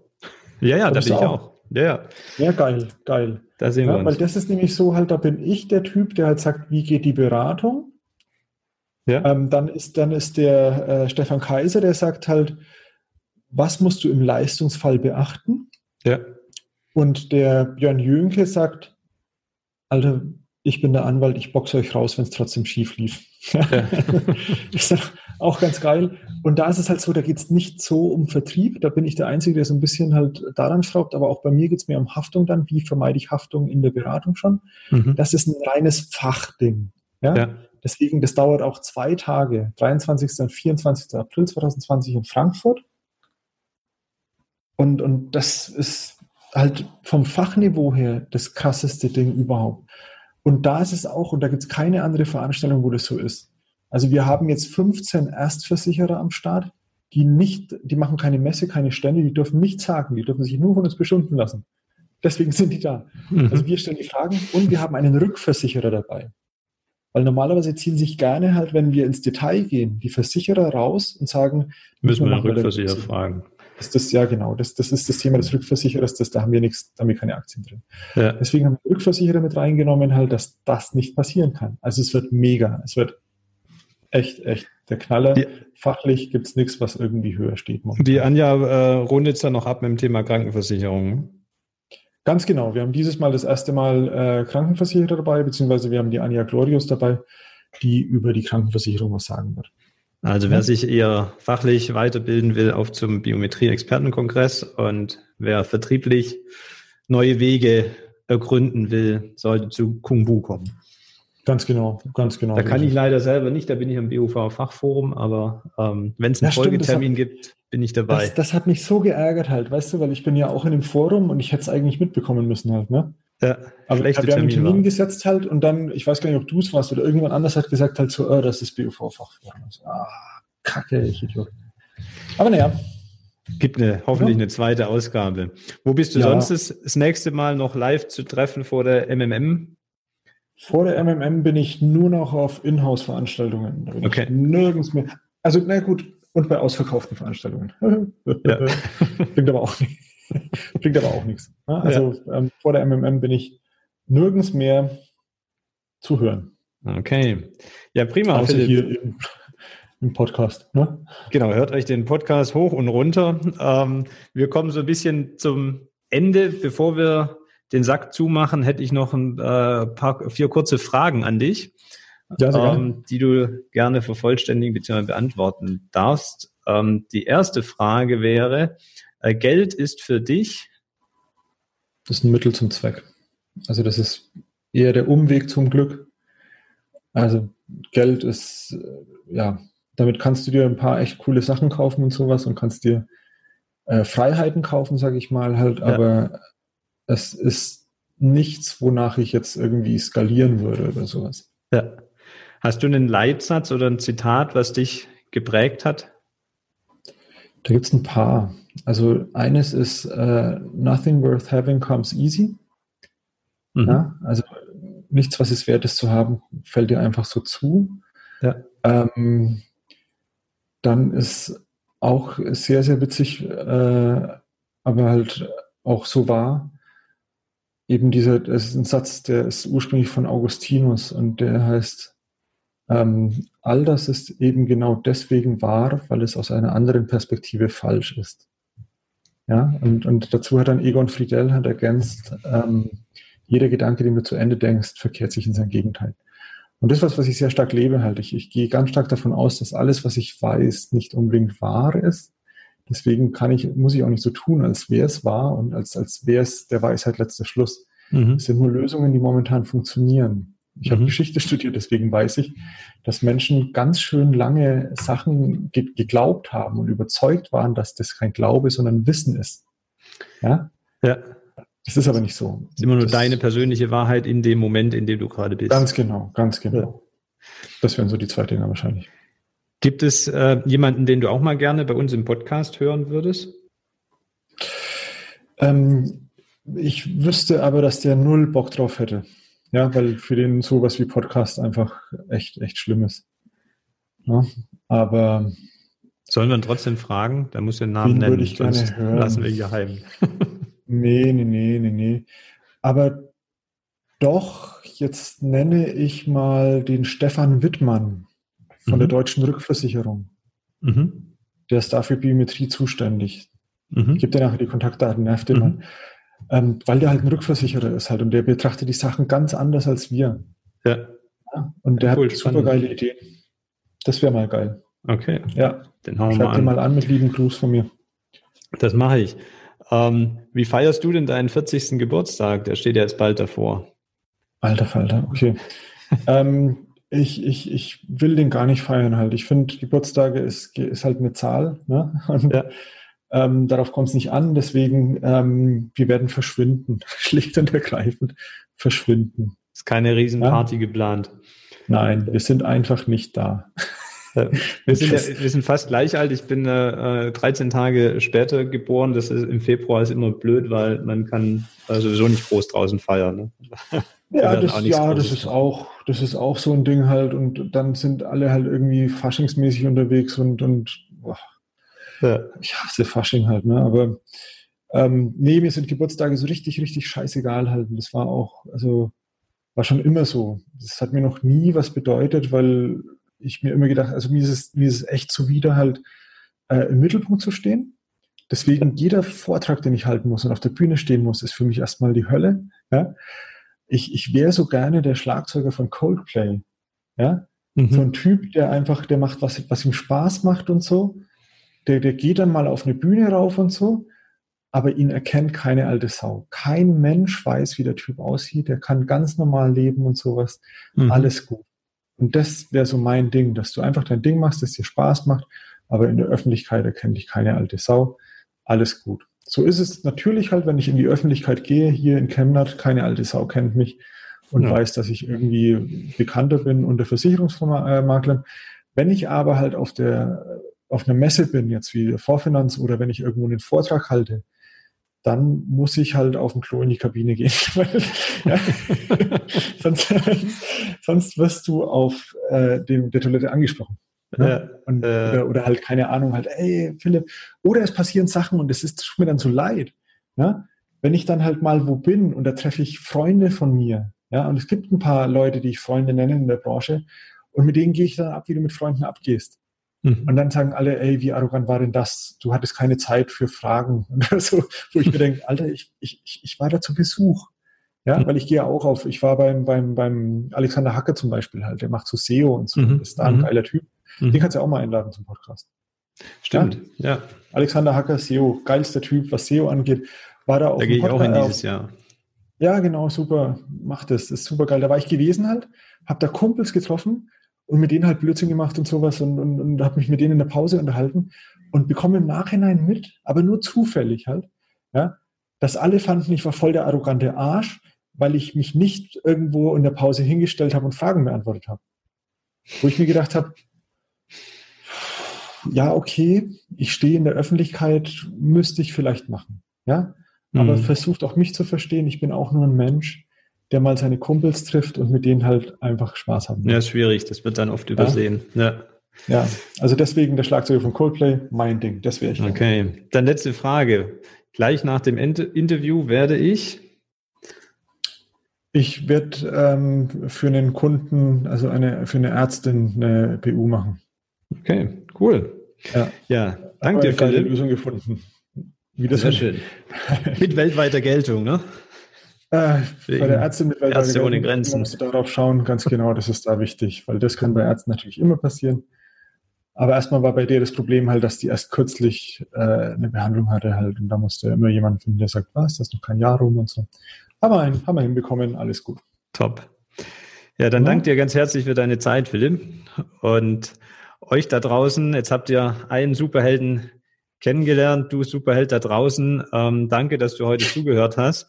Ja, ja, da, bin ich auch. auch. Ja, ja. ja, geil, geil. Da sehen wir uns. Weil das ist nämlich so halt, da bin ich der Typ, der halt sagt, wie geht die Beratung? Ja. Ähm, dann, ist, dann ist der äh, Stefan Kaiser, der sagt halt, was musst du im Leistungsfall beachten? Ja. Und der Björn Jünke sagt, Alter, ich bin der Anwalt, ich boxe euch raus, wenn es trotzdem schief lief. Ja. ist auch ganz geil. Und da ist es halt so, da geht es nicht so um Vertrieb. Da bin ich der Einzige, der so ein bisschen halt daran schraubt. Aber auch bei mir geht es mehr um Haftung dann. Wie vermeide ich Haftung in der Beratung schon? Mhm. Das ist ein reines Fachding. Ja? ja? Deswegen, das dauert auch zwei Tage, 23. und 24. April 2020 in Frankfurt. Und, und das ist halt vom Fachniveau her das krasseste Ding überhaupt. Und da ist es auch, und da gibt es keine andere Veranstaltung, wo das so ist. Also wir haben jetzt 15 Erstversicherer am Start, die nicht, die machen keine Messe, keine Stände, die dürfen nichts sagen, die dürfen sich nur von uns beschunden lassen. Deswegen sind die da. Mhm. Also wir stellen die Fragen und wir haben einen Rückversicherer dabei. Weil normalerweise ziehen sich gerne halt, wenn wir ins Detail gehen, die Versicherer raus und sagen, müssen wir den Rückversicherer fragen. Das, das, ja, genau. Das, das ist das Thema des Rückversicherers. Das, da haben wir nichts, da haben wir keine Aktien drin. Ja. Deswegen haben wir Rückversicherer mit reingenommen, halt, dass das nicht passieren kann. Also es wird mega. Es wird echt, echt der Knaller. Die, Fachlich gibt es nichts, was irgendwie höher steht. Momentan. Die Anja äh, rundet es dann noch ab mit dem Thema Krankenversicherung. Ganz genau. Wir haben dieses Mal das erste Mal äh, Krankenversicherer dabei, beziehungsweise wir haben die Anja Glorius dabei, die über die Krankenversicherung was sagen wird. Also wer sich eher fachlich weiterbilden will, auf zum Biometrie-Expertenkongress und wer vertrieblich neue Wege ergründen will, sollte zu Kung Bu kommen. Ganz genau, ganz genau. Da kann ich leider selber nicht, da bin ich am BUV-Fachforum, aber ähm, wenn es einen ja, Folgetermin stimmt, gibt, bin ich dabei. Das, das, hat mich so geärgert halt, weißt du, weil ich bin ja auch in dem Forum und ich hätte es eigentlich mitbekommen müssen halt, ne? Ja, aber wir haben einen Termin war. gesetzt halt und dann, ich weiß gar nicht, ob du es warst oder irgendjemand anders hat gesagt halt so, oh, das ist BUV-Fachforum. So, ah, kacke, ich Idiot. Aber naja. Gibt eine, hoffentlich ja. eine zweite Ausgabe. Wo bist du ja. sonst das, das nächste Mal noch live zu treffen vor der MMM? Vor der MMM bin ich nur noch auf Inhouse-Veranstaltungen. Okay. Nirgends mehr. Also, na gut, und bei ausverkauften Veranstaltungen. Ja. Bringt aber auch nichts. Bringt aber auch nichts. Also ja. ähm, vor der MMM bin ich nirgends mehr zu hören. Okay. Ja, prima. Außer Philipp. hier im, im Podcast. Ne? Genau, hört euch den Podcast hoch und runter. Ähm, wir kommen so ein bisschen zum Ende, bevor wir den Sack zumachen, hätte ich noch ein äh, paar, vier kurze Fragen an dich, ja, ähm, die du gerne vervollständigen bzw. beantworten darfst. Ähm, die erste Frage wäre, äh, Geld ist für dich? Das ist ein Mittel zum Zweck. Also das ist eher der Umweg zum Glück. Also Geld ist, äh, ja, damit kannst du dir ein paar echt coole Sachen kaufen und sowas und kannst dir äh, Freiheiten kaufen, sage ich mal halt, ja. Es ist nichts, wonach ich jetzt irgendwie skalieren würde oder sowas. Ja. Hast du einen Leitsatz oder ein Zitat, was dich geprägt hat? Da gibt es ein paar. Also eines ist uh, Nothing worth having comes easy. Mhm. Ja, also nichts, was es wert ist zu haben, fällt dir einfach so zu. Ja. Ähm, dann ist auch sehr, sehr witzig, äh, aber halt auch so wahr, eben dieser, das ist ein Satz, der ist ursprünglich von Augustinus und der heißt, ähm, all das ist eben genau deswegen wahr, weil es aus einer anderen Perspektive falsch ist. Ja, und, und dazu hat dann Egon Friedel hat ergänzt, ähm, jeder Gedanke, den du zu Ende denkst, verkehrt sich in sein Gegenteil. Und das ist was, was ich sehr stark lebe halt. Ich, ich gehe ganz stark davon aus, dass alles, was ich weiß, nicht unbedingt wahr ist, Deswegen kann ich, muss ich auch nicht so tun, als wäre es wahr und als, als wäre es der Weisheit letzter Schluss. Mhm. Es sind nur Lösungen, die momentan funktionieren. Ich mhm. habe Geschichte studiert, deswegen weiß ich, dass Menschen ganz schön lange Sachen ge geglaubt haben und überzeugt waren, dass das kein Glaube, sondern Wissen ist. Ja? Ja. Das ist aber nicht so. Es ist immer nur das, deine persönliche Wahrheit in dem Moment, in dem du gerade bist. Ganz genau, ganz genau. Ja. Das wären so die zwei Dinge wahrscheinlich. Gibt es äh, jemanden, den du auch mal gerne bei uns im Podcast hören würdest? Ähm, ich wüsste aber, dass der null Bock drauf hätte. Ja, weil für den sowas wie Podcast einfach echt, echt schlimm ist. Ja, aber. Sollen wir ihn trotzdem fragen? Da muss den Namen nennen. Würde ich gerne hören. Lassen wir ihn geheim. nee, nee, nee, nee, nee. Aber doch, jetzt nenne ich mal den Stefan Wittmann von mhm. der deutschen Rückversicherung. Mhm. Der ist dafür Biometrie zuständig. Mhm. Gebe dir nachher die Kontaktdaten, nervt den mhm. Ähm, weil der halt ein Rückversicherer ist halt und der betrachtet die Sachen ganz anders als wir. Ja. ja und der cool, hat super geile Ideen. Das wäre mal geil. Okay. Ja. Den hauen wir mal an. mal an mit lieben Gruß von mir. Das mache ich. Ähm, wie feierst du denn deinen 40. Geburtstag? Der steht ja jetzt bald davor. Alter Falter, okay. ähm, ich, ich, ich will den gar nicht feiern halt. Ich finde, Geburtstage ist, ist halt eine Zahl. Ne? Und ja. ähm, darauf kommt es nicht an. Deswegen, ähm, wir werden verschwinden. Schlicht und ergreifend verschwinden. Ist keine Riesenparty ja? geplant. Nein, wir sind einfach nicht da. wir, sind ja, wir sind fast gleich alt. Ich bin äh, 13 Tage später geboren. Das ist im Februar ist immer blöd, weil man kann äh, sowieso nicht groß draußen feiern. Ne? Ja, das, ja das ist auch, das ist auch so ein Ding halt. Und dann sind alle halt irgendwie faschingsmäßig unterwegs und, und boah, ja. ich hasse Fasching halt, ne? Aber ähm, nee, mir sind Geburtstage so richtig, richtig scheißegal halt. Und das war auch, also war schon immer so. Das hat mir noch nie was bedeutet, weil ich mir immer gedacht, also mir ist es, mir ist es echt zuwider halt äh, im Mittelpunkt zu stehen. Deswegen jeder Vortrag, den ich halten muss und auf der Bühne stehen muss, ist für mich erstmal die Hölle. Ja? Ich, ich wäre so gerne der Schlagzeuger von Coldplay. Ja? Mhm. So ein Typ, der einfach, der macht, was, was ihm Spaß macht und so. Der, der geht dann mal auf eine Bühne rauf und so. aber ihn erkennt keine alte Sau. Kein Mensch weiß, wie der Typ aussieht. Der kann ganz normal leben und sowas. Mhm. Alles gut. Und das wäre so mein Ding, dass du einfach dein Ding machst, das dir Spaß macht, aber in der Öffentlichkeit erkennt dich keine alte Sau. Alles gut. So ist es natürlich halt, wenn ich in die Öffentlichkeit gehe, hier in Chemnat, keine alte Sau kennt mich und ja. weiß, dass ich irgendwie bekannter bin unter Versicherungsmaklern. Wenn ich aber halt auf der auf einer Messe bin, jetzt wie Vorfinanz oder wenn ich irgendwo einen Vortrag halte, dann muss ich halt auf dem Klo in die Kabine gehen. ja, sonst, sonst, wirst du auf äh, dem, der Toilette angesprochen. Ne? Ja, und, äh, oder, oder, halt keine Ahnung, halt, ey, Philipp, oder es passieren Sachen und es ist tut mir dann so leid. Ne? Wenn ich dann halt mal wo bin und da treffe ich Freunde von mir, ja, und es gibt ein paar Leute, die ich Freunde nenne in der Branche, und mit denen gehe ich dann ab, wie du mit Freunden abgehst. Mhm. Und dann sagen alle, ey, wie arrogant war denn das? Du hattest keine Zeit für Fragen. so, wo ich mir denke, Alter, ich, ich, ich war da zu Besuch. Ja, mhm. weil ich gehe auch auf, ich war beim, beim, beim Alexander Hacke zum Beispiel halt, der macht so SEO und so, mhm. ist da ein mhm. geiler Typ. Den kannst du auch mal einladen zum Podcast. Stimmt, ja. ja. Alexander Hacker, SEO, geilster Typ, was SEO angeht. War da auch. Da gehe ich auch in dieses Jahr. Ja, genau, super. Macht das. Das ist super geil. Da war ich gewesen halt, hab da Kumpels getroffen und mit denen halt Blödsinn gemacht und sowas und, und, und habe mich mit denen in der Pause unterhalten und bekomme im Nachhinein mit, aber nur zufällig halt, ja, dass alle fanden, ich war voll der arrogante Arsch, weil ich mich nicht irgendwo in der Pause hingestellt habe und Fragen beantwortet habe. Wo ich mir gedacht habe, ja, okay, ich stehe in der Öffentlichkeit, müsste ich vielleicht machen, ja, aber mhm. versucht auch mich zu verstehen, ich bin auch nur ein Mensch der mal seine Kumpels trifft und mit denen halt einfach Spaß haben. Ja, schwierig, das wird dann oft übersehen. Ja. ja. also deswegen der Schlagzeuger von Coldplay, mein Ding, das wäre ich. Okay, dann letzte Frage. Gleich nach dem Interview werde ich ich werde ähm, für einen Kunden, also eine, für eine Ärztin eine PU machen. Okay, cool. Ja, ja danke dir für die Lösung gefunden. Wie das Sehr schön. Mit weltweiter Geltung, ne? Äh, bei der Ärztin mit Ärzte ohne Grenzen. musst du darauf schauen, ganz genau, das ist da wichtig, weil das kann bei Ärzten natürlich immer passieren. Aber erstmal war bei dir das Problem halt, dass die erst kürzlich äh, eine Behandlung hatte halt und da musste immer jemand finden, der sagt, was, das ist noch kein Jahr rum und so. Haben wir, ein, haben wir hinbekommen, alles gut. Top. Ja, dann ja. danke dir ganz herzlich für deine Zeit, Philipp. Und euch da draußen, jetzt habt ihr einen Superhelden kennengelernt, du Superheld da draußen. Ähm, danke, dass du heute zugehört hast.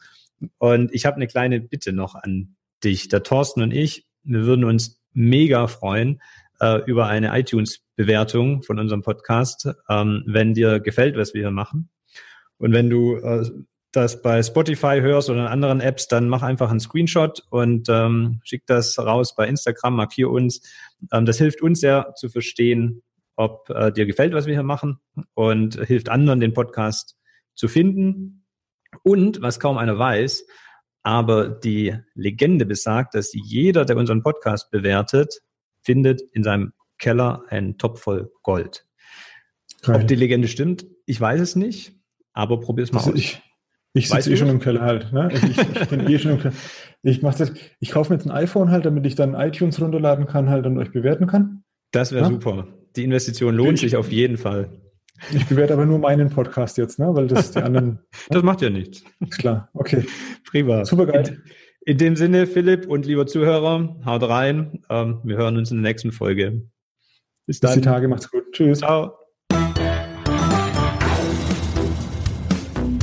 Und ich habe eine kleine Bitte noch an dich. Der Thorsten und ich, wir würden uns mega freuen äh, über eine iTunes-Bewertung von unserem Podcast, ähm, wenn dir gefällt, was wir hier machen. Und wenn du äh, das bei Spotify hörst oder in anderen Apps, dann mach einfach einen Screenshot und ähm, schick das raus bei Instagram, markier uns. Ähm, das hilft uns sehr zu verstehen, ob äh, dir gefällt, was wir hier machen und hilft anderen, den Podcast zu finden und was kaum einer weiß, aber die Legende besagt, dass jeder, der unseren Podcast bewertet, findet in seinem Keller einen Topf voll Gold. Geil. Ob die Legende stimmt, ich weiß es nicht, aber probier es mal also aus. Ich, ich sitze eh schon im Keller halt. Ne? Ich, ich, bin eh schon im Keller. Ich, das, ich kaufe mir jetzt ein iPhone halt, damit ich dann iTunes runterladen kann halt und euch bewerten kann. Das wäre ja? super. Die Investition lohnt sich auf jeden Fall. Ich bewerte aber nur meinen Podcast jetzt, ne? weil das die anderen. das macht ja nichts. Ist klar, okay. Prima. Super geil. In, in, dem Sinne, Philipp und lieber Zuhörer, haut rein. Ähm, wir hören uns in der nächsten Folge. Bis dann. Bis die Tage, macht's gut. Tschüss. Ciao.